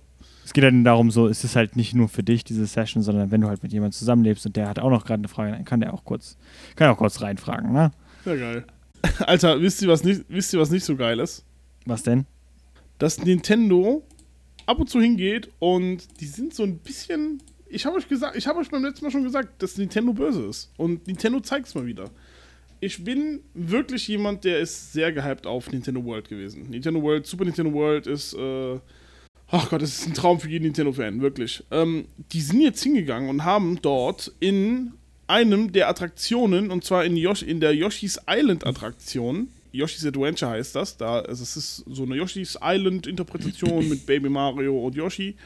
Es geht dann darum, so, es ist halt nicht nur für dich diese Session, sondern wenn du halt mit jemandem zusammenlebst und der hat auch noch gerade eine Frage, dann kann der auch kurz, kann er auch kurz reinfragen, ne? Ja, geil. Alter, wisst ihr, was nicht, wisst ihr, was nicht so geil ist? Was denn? Dass Nintendo ab und zu hingeht und die sind so ein bisschen. Ich habe euch gesagt, ich habe euch beim letzten Mal schon gesagt, dass Nintendo böse ist. Und Nintendo zeigt es mal wieder. Ich bin wirklich jemand, der ist sehr gehypt auf Nintendo World gewesen. Nintendo World, Super Nintendo World ist äh, Ach Gott, das ist ein Traum für jeden Nintendo-Fan, wirklich. Ähm, die sind jetzt hingegangen und haben dort in einem der Attraktionen, und zwar in, Yoshi, in der Yoshi's Island-Attraktion, Yoshi's Adventure heißt das, da, also es ist so eine Yoshi's Island-Interpretation mit Baby Mario und Yoshi.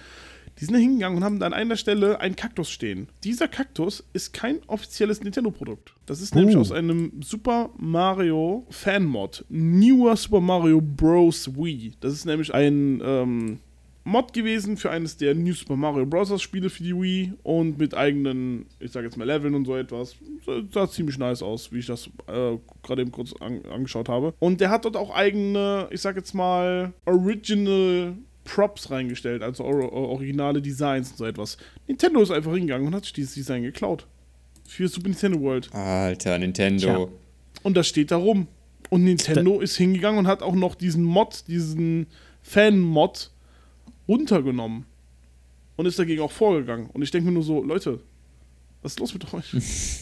Die sind da hingegangen und haben da an einer Stelle einen Kaktus stehen. Dieser Kaktus ist kein offizielles Nintendo-Produkt. Das ist nämlich Oh. aus einem Super Mario Fan-Mod. Newer Super Mario Bros. Wii. Das ist nämlich ein ähm, Mod gewesen für eines der New Super Mario Bros. Spiele für die Wii und mit eigenen, ich sag jetzt mal Leveln und so etwas. Sah, sah ziemlich nice aus, wie ich das äh, gerade eben kurz an, angeschaut habe. Und der hat dort auch eigene, ich sag jetzt mal, Original Props reingestellt, also or originale Designs und so etwas. Nintendo ist einfach hingegangen und hat sich dieses Design geklaut. Für Super Nintendo World. Alter, Nintendo. Und das steht da rum. Und Nintendo ist hingegangen und hat auch noch diesen Mod, diesen Fan-Mod runtergenommen. Und ist dagegen auch vorgegangen. Und ich denke mir nur so, Leute, was ist los mit euch?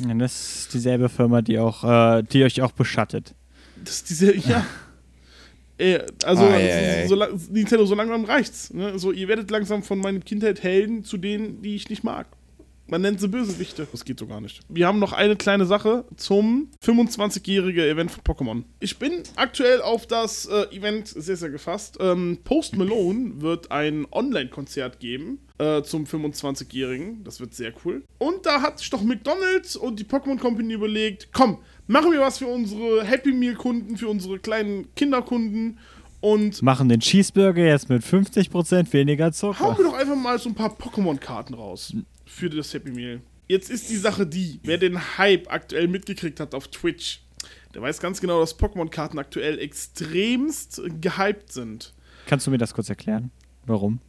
Ja, das ist dieselbe Firma, die auch, äh, die euch auch beschattet. Das ist diese, ja. Äh, also, Ah, ja, ja. so, lang- Nintendo, so langsam reicht's. Ne? So, ihr werdet langsam von meiner Kindheit Helden zu denen, die ich nicht mag. Man nennt sie Bösewichte. Das geht so gar nicht. Wir haben noch eine kleine Sache zum 25-jährige Event von Pokémon. Ich bin aktuell auf das äh, Event sehr, sehr gefasst. Ähm, Post Malone wird ein Online-Konzert geben äh, zum 25-jährigen. Das wird sehr cool. Und da hat sich doch McDonald's und die Pokémon Company überlegt, komm, machen wir was für unsere Happy Meal-Kunden, für unsere kleinen Kinderkunden und Machen den Cheeseburger jetzt mit 50% weniger Hauen Zucker. wir doch einfach mal so ein paar Pokémon-Karten raus für das Happy Meal. Jetzt ist die Sache die, wer den Hype aktuell mitgekriegt hat auf Twitch, der weiß ganz genau, dass Pokémon-Karten aktuell extremst gehypt sind. Kannst du mir das kurz erklären? Warum?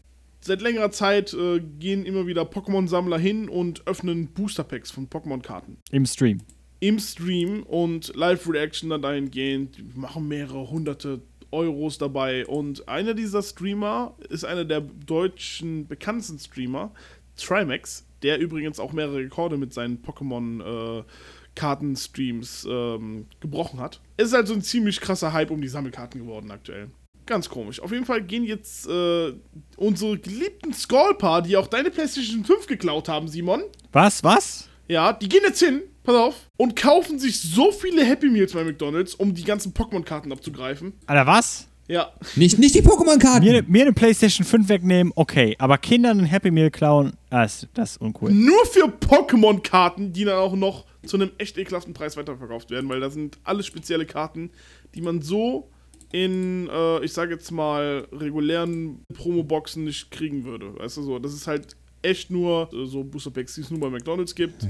Seit längerer Zeit äh, gehen immer wieder Pokémon-Sammler hin und öffnen Booster-Packs von Pokémon-Karten. Im Stream. Im Stream und Live-Reaction dann dahingehend, machen mehrere hunderte Euros dabei. Und einer dieser Streamer ist einer der deutschen bekanntesten Streamer, Trimax, der übrigens auch mehrere Rekorde mit seinen Pokémon-Karten-Streams ähm, gebrochen hat. Es ist also ein ziemlich krasser Hype um die Sammelkarten geworden aktuell. Ganz komisch. Auf jeden Fall gehen jetzt äh, unsere geliebten Skolpa, die auch deine PlayStation 5 geklaut haben, Simon, Was? Was? ja, die gehen jetzt hin, pass auf, und kaufen sich so viele Happy Meals bei McDonalds, um die ganzen Pokémon-Karten abzugreifen. Alter, was? Ja. Nicht, nicht die Pokémon-Karten. Mir, mir eine PlayStation 5 wegnehmen, okay. Aber Kindern ein Happy Meal klauen, ah, das, das ist uncool. Nur für Pokémon-Karten, die dann auch noch zu einem echt ekelhaften Preis weiterverkauft werden, weil da sind alles spezielle Karten, die man so in, äh, ich sage jetzt mal, regulären Promo-Boxen nicht kriegen würde. Weißt du so, das ist halt echt nur äh, so Booster Packs, die es nur bei McDonalds gibt.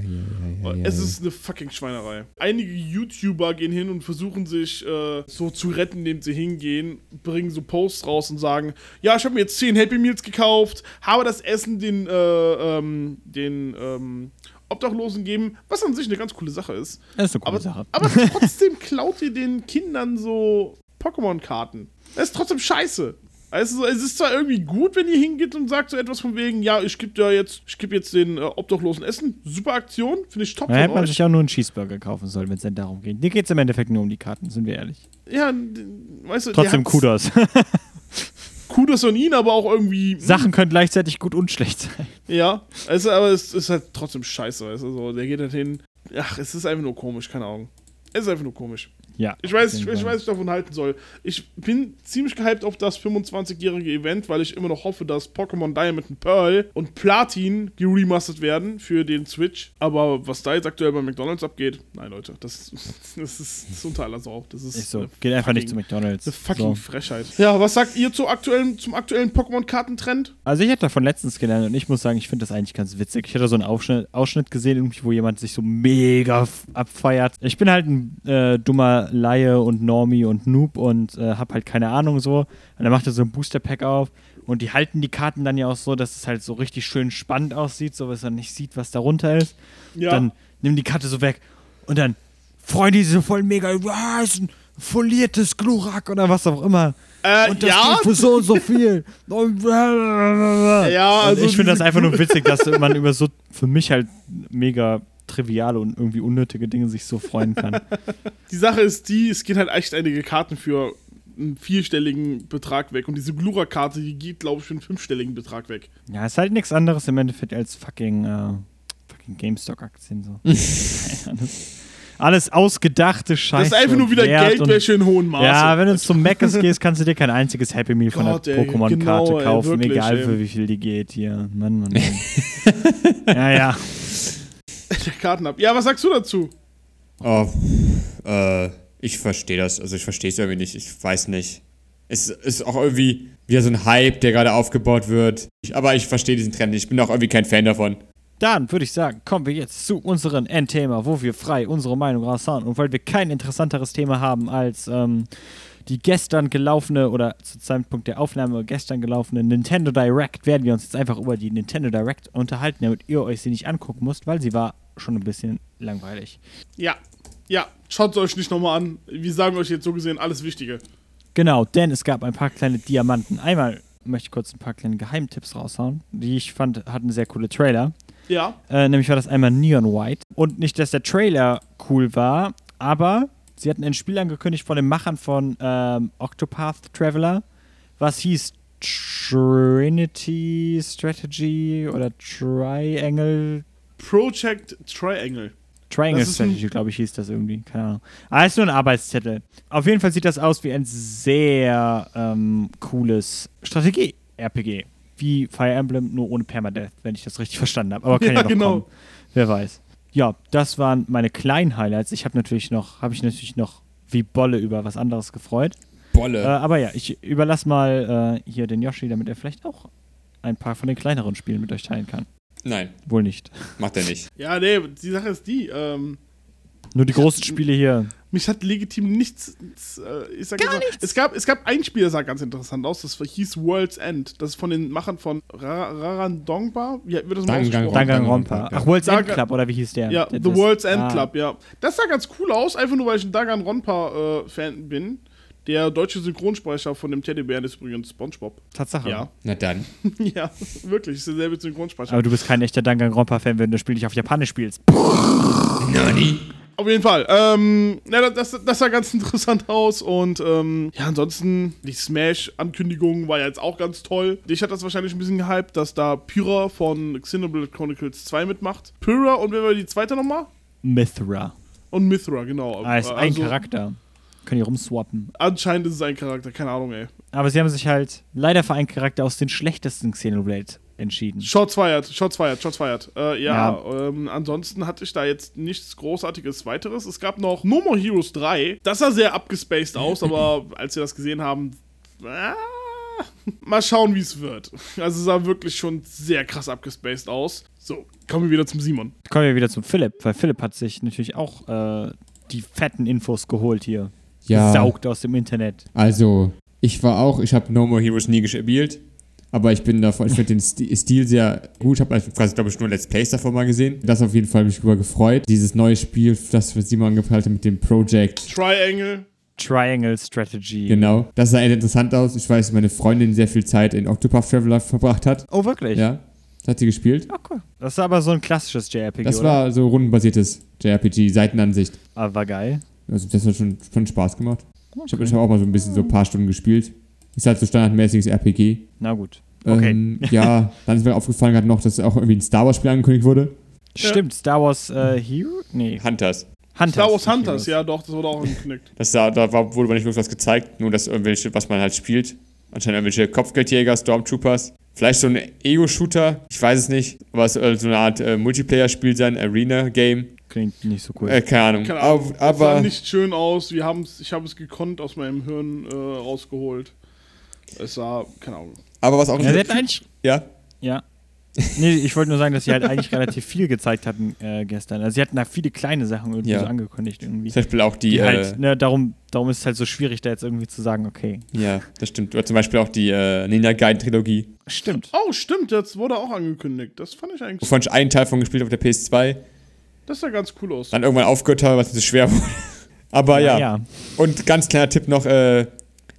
es ist eine fucking Schweinerei. Einige YouTuber gehen hin und versuchen sich äh, so zu retten, indem sie hingehen, bringen so Posts raus und sagen, ja, ich habe mir jetzt 10 Happy Meals gekauft, habe das Essen den, äh, ähm, den ähm, Obdachlosen geben, was an sich eine ganz coole Sache ist. Das ist eine coole Aber, Sache. aber trotzdem klaut ihr den Kindern so Pokémon-Karten. Das ist trotzdem scheiße. Also, es ist zwar irgendwie gut, wenn ihr hingeht und sagt so etwas von wegen, ja, ich gebe dir jetzt, ich gebe jetzt den äh, Obdachlosen Essen. Super Aktion, finde ich top Da hätte man sich auch nur einen Cheeseburger kaufen sollen, wenn es denn darum geht. Dir geht es im Endeffekt nur um die Karten, sind wir ehrlich. Ja, weißt du, Trotzdem Kudos. Kudos an ihn, aber auch irgendwie. hm, Sachen können gleichzeitig gut und schlecht sein. Ja, also, aber es ist halt trotzdem scheiße, weißt du, so, der geht halt hin. Ach, es ist einfach nur komisch, keine Ahnung. Es ist einfach nur komisch. Ja. Ich weiß, ich, ich weiß, was ich davon halten soll. Ich bin ziemlich gehypt auf das 25-jährige Event, weil ich immer noch hoffe, dass Pokémon Diamond und Pearl und Platin geremastert werden für den Switch. Aber was da jetzt aktuell bei McDonalds abgeht, nein, Leute, das, das, ist, das unter aller Sau. Das ist, Ist so. Geht einfach nicht zu McDonalds. Eine fucking So. Frechheit. Ja, was sagt ihr zu aktuellen, zum aktuellen Pokémon-Kartentrend? Also ich hatte davon letztens gelernt und ich muss sagen, ich finde das eigentlich ganz witzig. Ich hatte so einen Ausschnitt, Ausschnitt gesehen, wo jemand sich so mega abfeiert. Ich bin halt ein äh, dummer Laie und Normie und Noob und äh, hab halt keine Ahnung so. Und dann macht er so ein Booster-Pack auf und die halten die Karten dann ja auch so, dass es halt so richtig schön spannend aussieht, so dass man nicht sieht, was darunter ist. Ja. Dann nimm die Karte so weg und dann freuen die sich so voll mega, ah, ist ein foliertes Glurak oder was auch immer. Äh, Und das ja, geht für so und so viel. Und Ja, also ich finde das einfach nur witzig, dass man über so für mich halt mega triviale und irgendwie unnötige Dinge sich so freuen kann. die Sache ist die, es geht halt echt einige Karten für einen vierstelligen Betrag weg. Und diese Glura-Karte, die geht, glaube ich, für einen fünfstelligen Betrag weg. Ja, ist halt nichts anderes im Endeffekt als fucking, äh, fucking GameStop-Aktien so. Alles ausgedachte Scheiße. Das ist einfach nur wieder Geldwäsche in hohem Und, Maße. ja, wenn du zum Meckes gehst, kannst du dir kein einziges Happy Meal von Gott, der ey, Pokémon-Karte genau, ey, kaufen, wirklich, egal ey. für wie viel die geht hier. Mann, Mann, Mann. ja, ja. Der Karten ab. Ja, was sagst du dazu? Oh, äh, ich verstehe das. Also ich verstehe es irgendwie nicht. Ich weiß nicht. Es ist auch irgendwie wieder so ein Hype, der gerade aufgebaut wird. Ich, aber ich verstehe diesen Trend nicht. Ich bin auch irgendwie kein Fan davon. Dann würde ich sagen, kommen wir jetzt zu unserem Endthema, wo wir frei unsere Meinung raushauen. Und weil wir kein interessanteres Thema haben als ähm, die gestern gelaufene oder zu Zeitpunkt der Aufnahme gestern gelaufene Nintendo Direct, werden wir uns jetzt einfach über die Nintendo Direct unterhalten, damit ihr euch sie nicht angucken müsst, weil sie war schon ein bisschen langweilig. Ja. Ja, schaut es euch nicht nochmal an. Wir sagen euch jetzt so gesehen alles Wichtige. Genau, denn es gab ein paar kleine Diamanten. Einmal möchte ich kurz ein paar kleine Geheimtipps raushauen, die ich fand, hatten sehr coole Trailer. Ja. Äh, nämlich war das einmal Neon White. Und nicht, dass der Trailer cool war, aber sie hatten ein Spiel angekündigt von den Machern von ähm, Octopath Traveler, was hieß Trinity Strategy oder Triangle. Project Triangle. Triangle Strategy, glaube ich, hieß das irgendwie. Keine Ahnung. Es ist nur ein Arbeitszettel. Auf jeden Fall sieht das aus wie ein sehr ähm, cooles Strategie-RPG. Wie Fire Emblem, nur ohne Permadeath, wenn ich das richtig verstanden habe. Aber kann ja, Ja, noch genau. kommen. Wer weiß. Ja, das waren meine kleinen Highlights. Ich habe natürlich noch, habe ich natürlich noch wie Bolle über was anderes gefreut. Bolle. Äh, aber ja, ich überlasse mal äh, hier den Yoshi, damit er vielleicht auch ein paar von den kleineren Spielen mit euch teilen kann. Nein, Wohl nicht. macht er nicht. Ja, nee, die Sache ist die. Ähm, Nur die großen Spiele hier. Mich hat legitim nichts. nichts, äh, ich sag Gar nichts. Es gab, es gab ein Spiel, das sah ganz interessant aus. Das hieß World's End. Das ist von den Machern von Ra Rarandongba. Wie wird das mal Danganronpa. Ach, World's End Club, oder wie hieß der? Ja, Der The World's End Ah. Club, ja. Das sah ganz cool aus, einfach nur, weil ich ein Danganronpa-Fan bin. Der deutsche Synchronsprecher von dem Teddybären ist übrigens SpongeBob. Tatsache. Ja. Na dann. ja, wirklich, ist derselbe Synchronsprecher. Aber du bist kein echter Danganronpa-Fan, wenn du das Spiel nicht auf Japanisch spielst. Auf jeden Fall. Ähm, ja, das, das sah ganz interessant aus und ähm, ja, ansonsten die Smash-Ankündigung war ja jetzt auch ganz toll. Dich hat das wahrscheinlich ein bisschen gehypt, dass da Pyra von Xenoblade Chronicles 2 mitmacht. Pyra und wer war die zweite nochmal? Mithra. Und Mithra, genau. Ah, ist ein Also, Charakter. Können die rumswappen. Anscheinend ist es ein Charakter, keine Ahnung, ey. Aber sie haben sich halt leider für einen Charakter aus den schlechtesten Xenoblade entschieden. Shots fired, Shots fired, Shots fired. Äh, ja, Ja. Ähm, ansonsten hatte ich da jetzt nichts Großartiges weiteres. Es gab noch No More Heroes 3. Das sah sehr abgespaced aus, aber als wir das gesehen haben, ah, mal schauen, wie es wird. Also es sah wirklich schon sehr krass abgespaced aus. So, kommen wir wieder zum Simon. Kommen wir wieder zum Philipp, weil Philipp hat sich natürlich auch äh, die fetten Infos geholt hier. Ja. Saugt aus dem Internet. Also, ich war auch, ich habe No More Heroes nie gespielt, aber ich bin davon, ich finde den Sti- Stil sehr gut. Ich habe also quasi, glaube ich, nur Let's Plays davon mal gesehen. Das auf jeden Fall mich drüber gefreut. Dieses neue Spiel, das für Simon angepeilt hat mit dem Project. Triangle. Triangle Strategy. Genau. Das sah echt interessant aus. Ich weiß, dass meine Freundin sehr viel Zeit in Octopath Traveler verbracht hat. Oh, wirklich? Ja. Das hat sie gespielt. Oh, cool. Das ist aber so ein klassisches JRPG, Das oder? war so rundenbasiertes JRPG, Seitenansicht. Aber war geil. Also das hat schon, schon Spaß gemacht. Ich habe hab auch mal so ein bisschen so ein paar Stunden gespielt. Ist halt so standardmäßiges RPG. Na gut. Okay. Ähm, ja, dann ist mir aufgefallen gerade noch, dass auch irgendwie ein Star Wars Spiel angekündigt wurde. Stimmt, Star Wars äh, Hero? Nee, Hunters. Hunters. Star Wars Hunters, Heroes. ja doch, das wurde auch angekündigt. Das da, da war, wurde aber nicht wirklich was gezeigt, nur dass irgendwelche, was man halt spielt. Anscheinend irgendwelche Kopfgeldjäger, Stormtroopers. Vielleicht so ein Ego-Shooter, ich weiß es nicht. Aber es soll so eine Art äh, Multiplayer-Spiel sein, Arena-Game. Klingt nicht so cool. Äh, keine Ahnung. Keine Ahnung. Aber, das sah aber nicht schön aus. Wir haben's, ich habe es gekonnt aus meinem Hirn äh, rausgeholt. Es sah, keine Ahnung. aber was auch ja, sie hatten eigentlich. ja, Ja. Nee, ich wollte nur sagen, dass sie halt eigentlich relativ viel gezeigt hatten äh, gestern. Also sie hatten da viele kleine Sachen irgendwie Ja. so angekündigt irgendwie. zum Beispiel auch die, Die äh, halt, ne, darum, darum ist es halt so schwierig, da jetzt irgendwie zu sagen, okay. ja, das stimmt. Oder zum Beispiel auch die äh, Ninja Gaiden-Trilogie, Stimmt. Oh, stimmt, das wurde auch angekündigt. Das fand ich eigentlich. wovon ich einen Teil von gespielt habe auf der PS2. Das sah ganz cool aus. Dann irgendwann aufgehört habe, was mir so schwer wurde. Aber ja. ja. Und ganz kleiner Tipp noch, äh,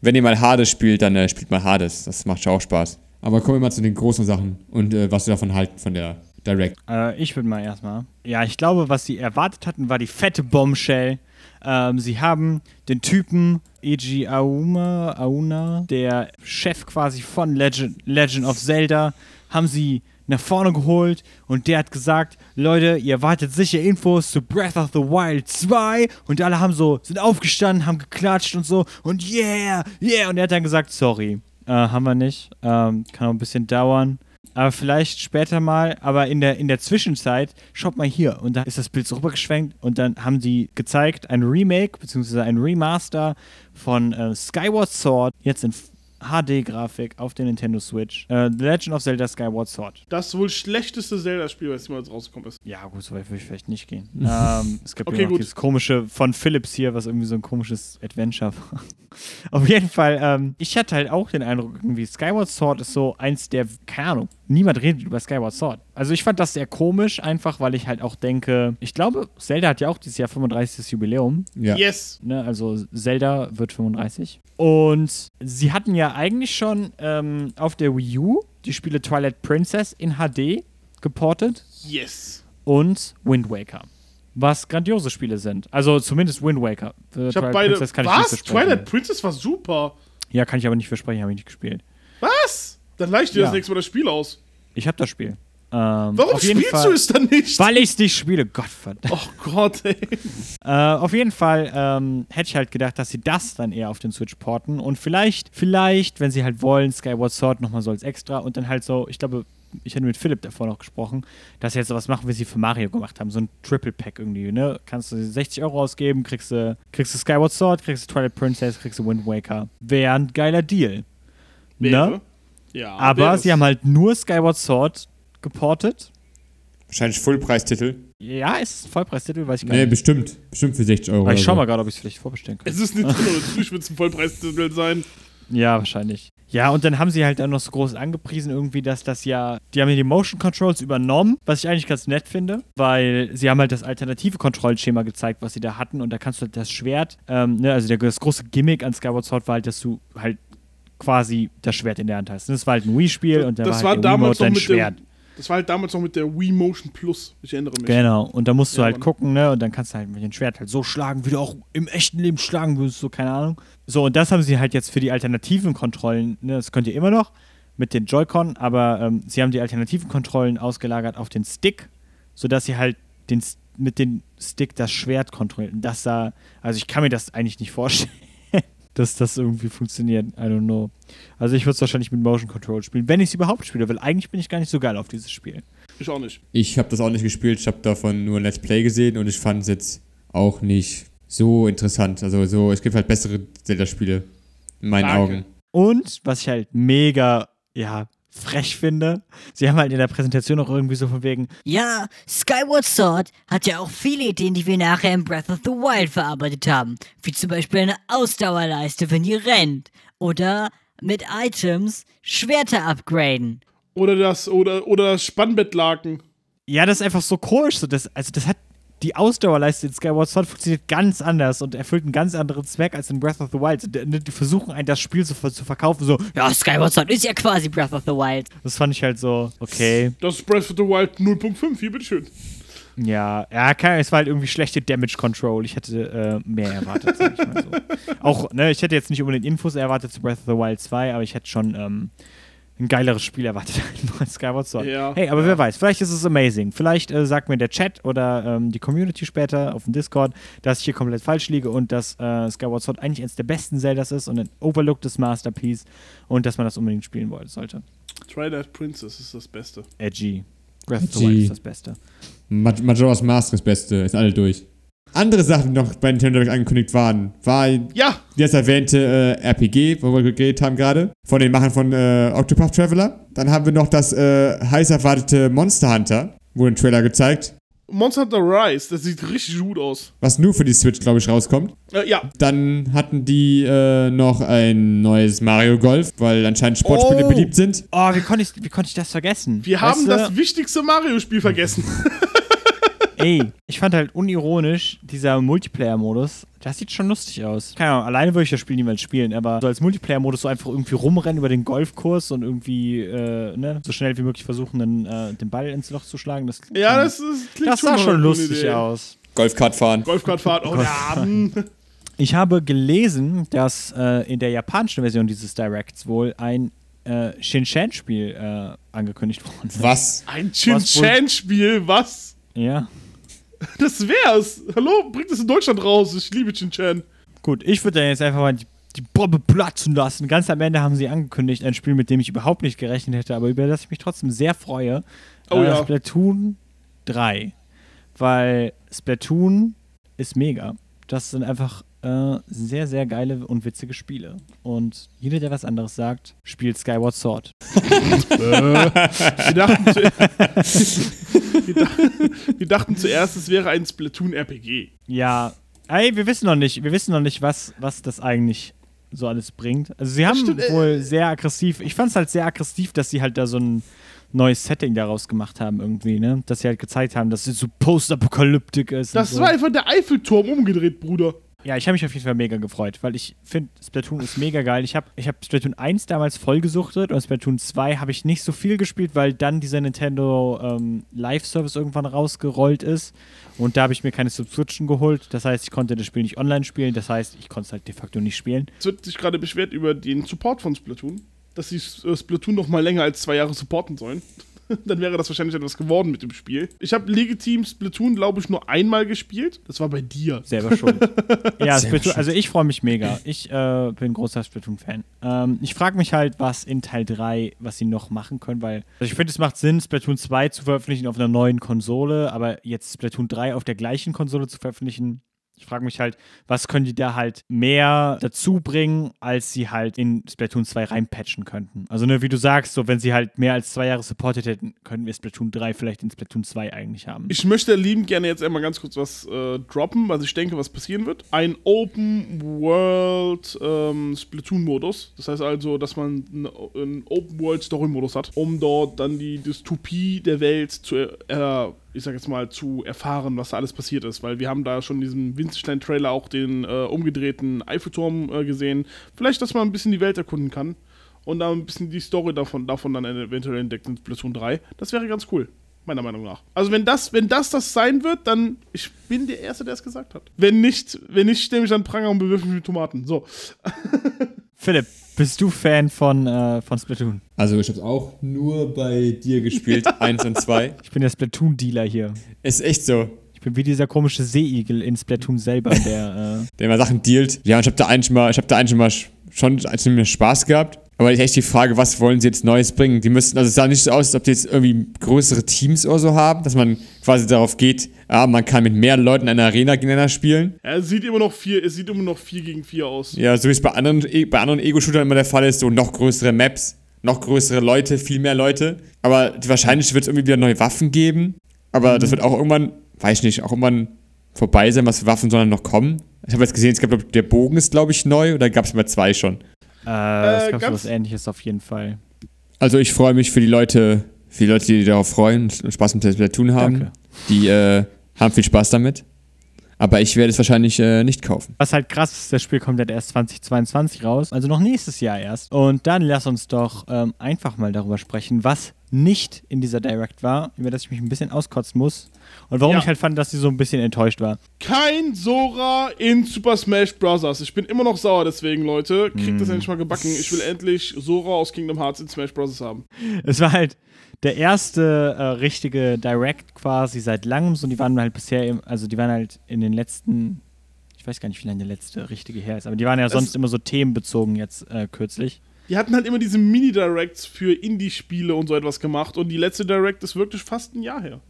wenn ihr mal Hades spielt, dann äh, spielt mal Hades. Das macht schon auch Spaß. Aber kommen wir mal zu den großen Sachen und äh, was wir davon halten von der Direct. Äh, ich würde mal erstmal. Ja, ich glaube, was sie erwartet hatten, war die fette Bombshell. Ähm, sie haben den Typen Eiji Auma, Auna, der Chef quasi von Legend, Legend of Zelda, haben sie nach vorne geholt und der hat gesagt, Leute, ihr erwartet sicher Infos zu Breath of the Wild 2 und alle haben so, sind aufgestanden, haben geklatscht und so und yeah, yeah und er hat dann gesagt, sorry, äh, haben wir nicht, ähm, kann auch ein bisschen dauern. Aber vielleicht später mal, aber in der, in der Zwischenzeit, schaut mal hier. Und da ist das Bild so rübergeschwenkt und dann haben die gezeigt, ein Remake bzw. ein Remaster von äh, Skyward Sword, jetzt in HD-Grafik auf der Nintendo Switch. Äh, The Legend of Zelda Skyward Sword. Das wohl schlechteste Zelda-Spiel, was jemals rausgekommen ist. Ja, gut, so weit würde ich vielleicht nicht gehen. ähm, es gibt Okay, dieses komische von Philips hier, was irgendwie so ein komisches Adventure war. Auf jeden Fall, ähm, ich hatte halt auch den Eindruck, irgendwie Skyward Sword ist so eins der, keine Ahnung, niemand redet über Skyward Sword. Also ich fand das sehr komisch, einfach weil ich halt auch denke, ich glaube, Zelda hat ja auch dieses Jahr 35. Jubiläum. Ja. Yes. Ne, also Zelda wird 35. Und sie hatten ja eigentlich schon ähm, auf der Wii U die Spiele Twilight Princess in HD geportet Yes. und Wind Waker. Was grandiose Spiele sind. Also zumindest Wind Waker. Für Ich habe beide. Princess kann ich Was? versprechen. Twilight Princess war super. Ja, kann ich aber nicht versprechen, habe ich nicht gespielt. Was? Dann leih ich dir Ja. das nächste Mal das Spiel aus. Ich habe das Spiel. Ähm, Warum auf jeden spielst Fall, du es dann nicht? Weil ich es nicht spiele. Gott verdammt. Oh Gott, ey. Äh, auf jeden Fall ähm, hätte ich halt gedacht, dass sie das dann eher auf den Switch porten und vielleicht, vielleicht, wenn sie halt wollen, Skyward Sword nochmal so als extra und dann halt so, ich glaube, ich hatte mit Philipp davor noch gesprochen, dass sie jetzt sowas machen, wie sie für Mario gemacht haben, so ein Triple Pack irgendwie, ne? Kannst du 60 Euro ausgeben, kriegst du, kriegst du Skyward Sword, kriegst du Twilight Princess, kriegst du Wind Waker. Wäre ein geiler Deal. Ne? Wäre. Ja. Aber wäre sie haben halt nur Skyward Sword geportet. Wahrscheinlich Fullpreistitel. Ja, ist es ein Vollpreistitel, weiß ich gar Nee, nicht. bestimmt. Bestimmt für 60 Euro. Aber ich schau so. mal gerade, ob ich es vielleicht vorbestellen kann. Es ist Nintendo, natürlich wird es ein Vollpreistitel sein. Ja, wahrscheinlich. Ja, und dann haben sie halt auch noch so groß angepriesen irgendwie, dass das ja, die haben ja die Motion Controls übernommen, was ich eigentlich ganz nett finde, weil sie haben halt das alternative Kontrollschema gezeigt, was sie da hatten und da kannst du halt das Schwert, ähm, ne, also der, das große Gimmick an Skyward Sword war halt, dass du halt quasi das Schwert in der Hand hast. Das war halt ein Wii-Spiel und da war war halt der damals noch dein Schwert. dem, Das war halt damals noch mit der Wii Motion Plus. Ich erinnere mich. Genau, und da musst du Ja, halt gucken, ne? Und dann kannst du halt mit dem Schwert halt so schlagen, wie du auch im echten Leben schlagen würdest, so, keine Ahnung. So, und das haben sie halt jetzt für die alternativen Kontrollen, ne? Das könnt ihr immer noch mit den Joy-Con, aber ähm, sie haben die alternativen Kontrollen ausgelagert auf den Stick, sodass sie halt den, mit dem Stick das Schwert kontrollieren. Das sah, also ich kann mir das eigentlich nicht vorstellen. Dass das irgendwie funktioniert. I don't know. Also ich würde es wahrscheinlich mit Motion Control spielen, wenn ich es überhaupt spiele, weil eigentlich bin ich gar nicht so geil auf dieses Spiel. Ich auch nicht. Ich habe das auch nicht gespielt, ich habe davon nur ein Let's Play gesehen und ich fand es jetzt auch nicht so interessant. Also so, es gibt halt bessere Zelda-Spiele in meinen Danke. Augen. Und was ich halt mega, ja, frech finde, sie haben halt in der Präsentation auch irgendwie so von wegen, Ja, Skyward Sword hat ja auch viele Ideen, die wir nachher in Breath of the Wild verarbeitet haben. Wie zum Beispiel eine Ausdauerleiste, wenn ihr rennt. Oder mit Items Schwerter upgraden. Oder das, oder, oder das Spannbettlaken. ja, das ist einfach so komisch. So, das, also das hat, die Ausdauerleiste in Skyward Sword funktioniert ganz anders und erfüllt einen ganz anderen Zweck als in Breath of the Wild. Die, versuchen einen das Spiel zu, zu verkaufen, so, Ja, Skyward Sword ist ja quasi Breath of the Wild. das fand ich halt so, okay. Das ist Breath of the Wild 0.5. Hier, bitteschön. Ja, ja, keine, es war halt irgendwie schlechte Damage Control. Ich hätte äh, mehr erwartet, sag ich mal so. Auch, ne, ich hätte jetzt nicht unbedingt Infos erwartet zu Breath of the Wild 2, aber ich hätte schon ähm, ein geileres Spiel erwartet als Skyward Sword. Ja. Hey, aber wer weiß, vielleicht ist es amazing. Vielleicht äh, sagt mir der Chat oder ähm, die Community später auf dem Discord, dass ich hier komplett falsch liege und dass äh, Skyward Sword eigentlich eines der besten Zeldas ist und ein overlooktes Masterpiece und dass man das unbedingt spielen wollte, sollte. Twilight Princess ist das Beste. Edgy. Breath of the. Wild ist das Beste. Ma Majora's Mask ist das Beste, ist alle durch. Andere Sachen, die noch bei Nintendo Direct angekündigt waren, war Ja, das erwähnte äh, RPG, wo wir geredet haben gerade, von den Machern von äh, Octopath Traveler. Dann haben wir noch das äh, heiß erwartete Monster Hunter, wurde ein Trailer gezeigt, Monster Hunter Rise, das sieht richtig gut aus. was nur für die Switch, glaube ich, rauskommt. Äh, ja, Dann hatten die äh, noch ein neues Mario Golf, weil anscheinend Sportspiele Oh. beliebt sind. Oh, wie konnte ich, wie konnte ich das vergessen? wir Weißt haben du? das wichtigste Mario-Spiel vergessen. ey, ich fand halt unironisch, dieser Multiplayer-Modus, das sieht schon lustig aus. Keine Ahnung, alleine würde ich das Spiel niemals spielen, aber so als Multiplayer-Modus so einfach irgendwie rumrennen über den Golfkurs und irgendwie, äh, ne, so schnell wie möglich versuchen, den, äh, den Ball ins Loch zu schlagen. Das, klingt Ja, schon- das, ist, klingt das sah schon lustig Idee. aus. Golfkart fahren. Golfkartfahrt, oh ja. Ich habe gelesen, dass äh, in der japanischen Version dieses Directs wohl ein äh, Shin-Chan-Spiel äh, angekündigt worden ist. Was? Ein Chin-Chan-Spiel, was? Ja. Das wär's. Hallo, bringt es in Deutschland raus. Ich liebe Chin-Chan. Gut, ich würde dann jetzt einfach mal die, die Bombe platzen lassen. Ganz am Ende haben sie angekündigt, ein Spiel, mit dem ich überhaupt nicht gerechnet hätte, aber über das ich mich trotzdem sehr freue. Oh äh, ja. Splatoon 3. Weil Splatoon ist mega. Das sind einfach äh, sehr, sehr geile und witzige Spiele. Und jeder, der was anderes sagt, spielt Skyward Sword. Wir dachten, wir, dachten, wir dachten zuerst, es wäre ein Splatoon-RPG. Ja, ey, wir wissen noch nicht, wir wissen noch nicht, was, was das eigentlich so alles bringt. Also sie haben stimmt, äh, wohl sehr aggressiv, ich fand es halt sehr aggressiv, dass sie halt da so ein neues Setting daraus gemacht haben irgendwie, ne? Dass sie halt gezeigt haben, dass es so postapokalyptik ist. Das so. war einfach der Eiffelturm umgedreht, Bruder. Ja, ich habe mich auf jeden Fall mega gefreut, weil ich finde, Splatoon ist mega geil. Ich habe ich hab Splatoon 1 damals vollgesuchtet und Splatoon 2 habe ich nicht so viel gespielt, weil dann dieser Nintendo ähm, Live-Service irgendwann rausgerollt ist. Und da habe ich mir keine Subscription geholt. Das heißt, ich konnte das Spiel nicht online spielen. Das heißt, ich konnte es halt de facto nicht spielen. Es wird sich gerade beschwert über den Support von Splatoon. Dass sie äh, Splatoon noch mal länger als zwei Jahre supporten sollen. Dann wäre das wahrscheinlich etwas geworden mit dem Spiel. Ich habe legitim Splatoon, glaube ich, nur einmal gespielt. Das war bei dir. Selber schuld. ja, Selber Splatoon, also ich freue mich mega. Ich äh, bin großer Splatoon-Fan. Ähm, ich frage mich halt, was in Teil 3, was sie noch machen können, weil also ich finde, es macht Sinn, Splatoon 2 zu veröffentlichen auf einer neuen Konsole, aber jetzt Splatoon 3 auf der gleichen Konsole zu veröffentlichen. Ich frage mich halt, was können die da halt mehr dazu bringen, als sie halt in Splatoon 2 reinpatchen könnten. Also, ne, wie du sagst, so wenn sie halt mehr als zwei Jahre supportet hätten, könnten wir Splatoon 3 vielleicht in Splatoon 2 eigentlich haben. Ich möchte lieben gerne jetzt einmal ganz kurz was äh, droppen, was ich denke, was passieren wird. Ein Open World ähm, Splatoon-Modus. Das heißt also, dass man einen, Open World Story-Modus hat, um dort dann die Dystopie der Welt zu, äh, ich sag jetzt mal, zu erfahren, was da alles passiert ist. Weil wir haben da schon in diesem winzig kleinen Trailer auch den äh, umgedrehten Eiffelturm äh, gesehen. Vielleicht, dass man ein bisschen die Welt erkunden kann. Und da ein bisschen die Story davon, davon dann eventuell entdeckt in Splatoon 3. Das wäre ganz cool. Meiner Meinung nach. Also wenn das, wenn das das sein wird, dann ich bin der Erste, der es gesagt hat. Wenn nicht, wenn nicht, stelle mich an Pranger und bewirf mich mit Tomaten. So. Philipp, bist du Fan von, äh, von Splatoon? Also ich habe auch nur bei dir gespielt, eins und zwei. Ich bin der Splatoon-Dealer hier. Ist echt so. Ich bin wie dieser komische Seeigel in Splatoon selber, der, äh, Der immer Sachen dealt. Ja, und ich habe da eigentlich mal, ich habe da eigentlich mal sch- schon ziemlich Spaß gehabt. Aber echt die Frage, was wollen sie jetzt Neues bringen? Die müssten, also es sah nicht so aus, als ob die jetzt irgendwie größere Teams oder so haben, dass man quasi darauf geht, ja, man kann mit mehr Leuten in einer Arena gegeneinander spielen. Ja, es sieht immer noch vier, es sieht immer noch 4 gegen 4 aus. Ja, so wie es bei anderen, E- bei anderen Ego-Shootern immer der Fall ist, so noch größere Maps, noch größere Leute, viel mehr Leute. Aber wahrscheinlich wird es irgendwie wieder neue Waffen geben. Aber das wird auch irgendwann, weiß ich nicht, auch irgendwann vorbei sein, was für Waffen sollen noch kommen. Ich habe jetzt gesehen, es gab, der Bogen ist, glaube ich, neu oder gab es mal zwei schon. Äh, es gab so ganz- was ähnliches auf jeden Fall. Also ich freue mich für die Leute, für die Leute, die darauf freuen und Spaß mit Splatoon haben. Danke. Die äh, haben viel Spaß damit. Aber ich werde es wahrscheinlich äh, nicht kaufen. Was halt krass ist, das Spiel kommt halt erst 2022 raus, also noch nächstes Jahr erst. Und dann lass uns doch ähm, einfach mal darüber sprechen, was nicht in dieser Direct war, über das ich mich ein bisschen auskotzen muss. Und warum Ja. ich halt fand, dass sie so ein bisschen enttäuscht war. Kein Sora in Super Smash Bros. Ich bin immer noch sauer deswegen, Leute. Kriegt das endlich mal gebacken. Ich will endlich Sora aus Kingdom Hearts in Smash Bros. haben. Es war halt der erste äh, richtige Direct quasi seit langem. So, die waren halt bisher, im, also die waren halt in den letzten, ich weiß gar nicht, wie lange der letzte richtige her ist, aber die waren ja sonst immer so themenbezogen jetzt äh, kürzlich. Die hatten halt immer diese Mini-Directs für Indie-Spiele und so etwas gemacht. Und die letzte Direct ist wirklich fast ein Jahr her.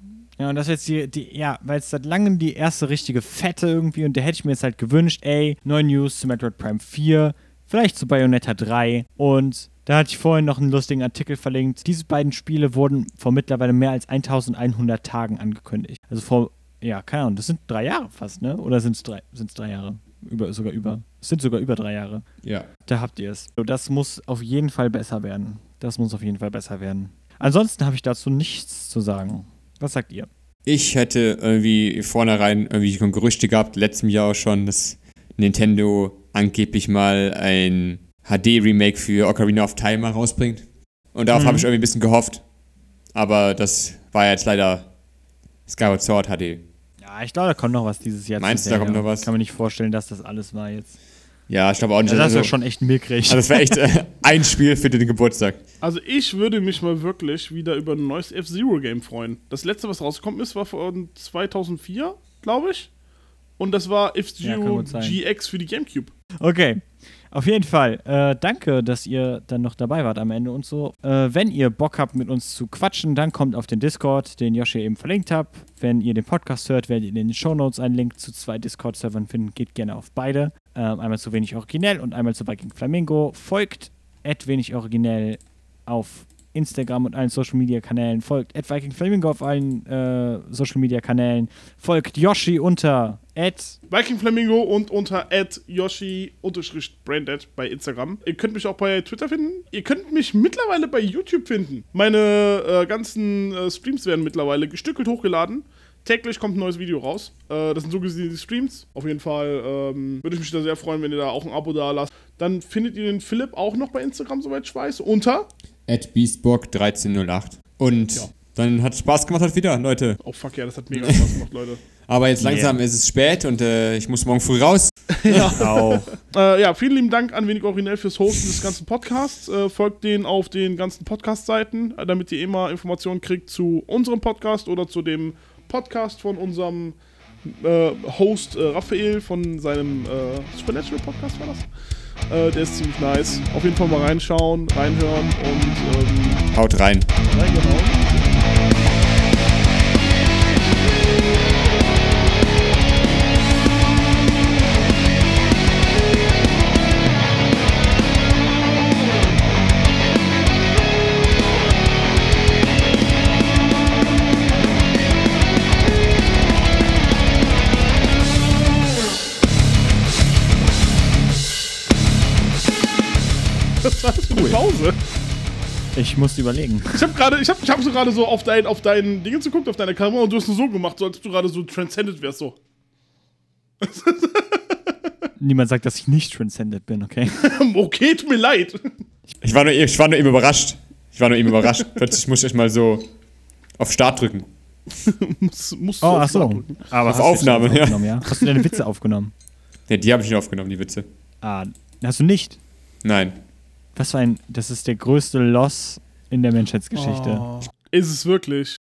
Ja, und das ist jetzt die, die ja, weil es seit langem die erste richtige Fette irgendwie und da hätte ich mir jetzt halt gewünscht, ey, neue News zu Metroid Prime 4, vielleicht zu Bayonetta 3 und da hatte ich vorhin noch einen lustigen Artikel verlinkt. Diese beiden Spiele wurden vor mittlerweile mehr als 1100 Tagen angekündigt. Also vor, ja, keine Ahnung, das sind drei Jahre fast, ne? Oder sind es drei, sind's drei Jahre? Über, sogar über. Es sind sogar über drei Jahre. Ja. Da habt ihr es. So, Das muss auf jeden Fall besser werden. Das muss auf jeden Fall besser werden. Ansonsten habe ich dazu nichts zu sagen. Was sagt ihr? Ich hätte irgendwie vornherein irgendwie schon Gerüchte gehabt, letztem Jahr auch schon, dass Nintendo angeblich mal ein HD-Remake für Ocarina of Time rausbringt. Und darauf Mhm. habe ich irgendwie ein bisschen gehofft. Aber das war jetzt leider Skyward Sword HD. Ja, ich glaube, da kommt noch was dieses Jahr. Meinst du, da kommt noch was? Kann mir nicht vorstellen, dass das alles war jetzt. Ja, ich glaube auch nicht. Also das also, wäre schon echt mickrig. also das wäre echt äh, ein Spiel für den Geburtstag. Also ich würde mich mal wirklich wieder über ein neues F-Zero-Game freuen. Das letzte, was rausgekommen ist, war von 2004, glaube ich. Und das war Ja, F-Zero sein. GX für die Gamecube. Okay. Auf jeden Fall, äh, danke, dass ihr dann noch dabei wart am Ende und so. Äh, wenn ihr Bock habt, mit uns zu quatschen, dann kommt auf den Discord, den Joshi eben verlinkt hat. Wenn ihr den Podcast hört, werdet ihr in den Shownotes einen Link zu zwei Discord-Servern finden. Geht gerne auf beide. Ähm, einmal zu wenig originell und einmal zu Viking Flamingo. Folgt wenig originell auf Instagram und allen Social Media Kanälen. Folgt Viking Flamingo auf allen äh, Social Media Kanälen. Folgt Yoshi unter Viking Flamingo und unter Yoshi-Branded bei Instagram. Ihr könnt mich auch bei Twitter finden. Ihr könnt mich mittlerweile bei YouTube finden. Meine äh, ganzen äh, Streams werden mittlerweile gestückelt hochgeladen. Täglich kommt ein neues Video raus. Äh, das sind so gesehen die Streams. Auf jeden Fall ähm, würde ich mich da sehr freuen, wenn ihr da auch ein Abo da lasst. Dann findet ihr den Philipp auch noch bei Instagram, soweit ich weiß, unter. At Beastburg 1308. Und Ja. dann hat Spaß gemacht heute wieder, Leute. Oh fuck ja, das hat mega Spaß gemacht, Leute. Aber jetzt langsam ist es spät und äh, ich muss morgen früh raus. auch. Äh, ja, vielen lieben Dank an Wenig Originell fürs Hosten des ganzen Podcasts. Äh, folgt denen auf den ganzen Podcast-Seiten, äh, damit ihr immer Informationen kriegt zu unserem Podcast oder zu dem Podcast von unserem äh, Host äh, Raphael von seinem äh, Supernatural Podcast war das. Äh, der ist ziemlich nice. Auf jeden Fall mal reinschauen, reinhören und ähm, Haut rein. ja, Das war das für eine Pause. Ich muss überlegen. Ich habe gerade, ich habe ich hab so gerade so auf dein, auf dein Ding geguckt, auf deine Kamera und du hast nur so gemacht, so als ob du gerade so transcended wärst, so. Niemand sagt, dass ich nicht transcended bin, okay? okay, tut mir leid. Ich war nur, ich war nur eben überrascht. Ich war nur eben überrascht. Plötzlich muss ich mal so auf Start drücken. muss, musst Oh, auf ach so. Aber Auf hast du jetzt Aufnahme, was ja. aufgenommen, ja. Hast du deine Witze aufgenommen? Ja, die habe ich nicht aufgenommen, die Witze. Ah, hast du nicht? Nein. Was für ein, das ist der größte Loss in der Menschheitsgeschichte. Oh. Ist es wirklich?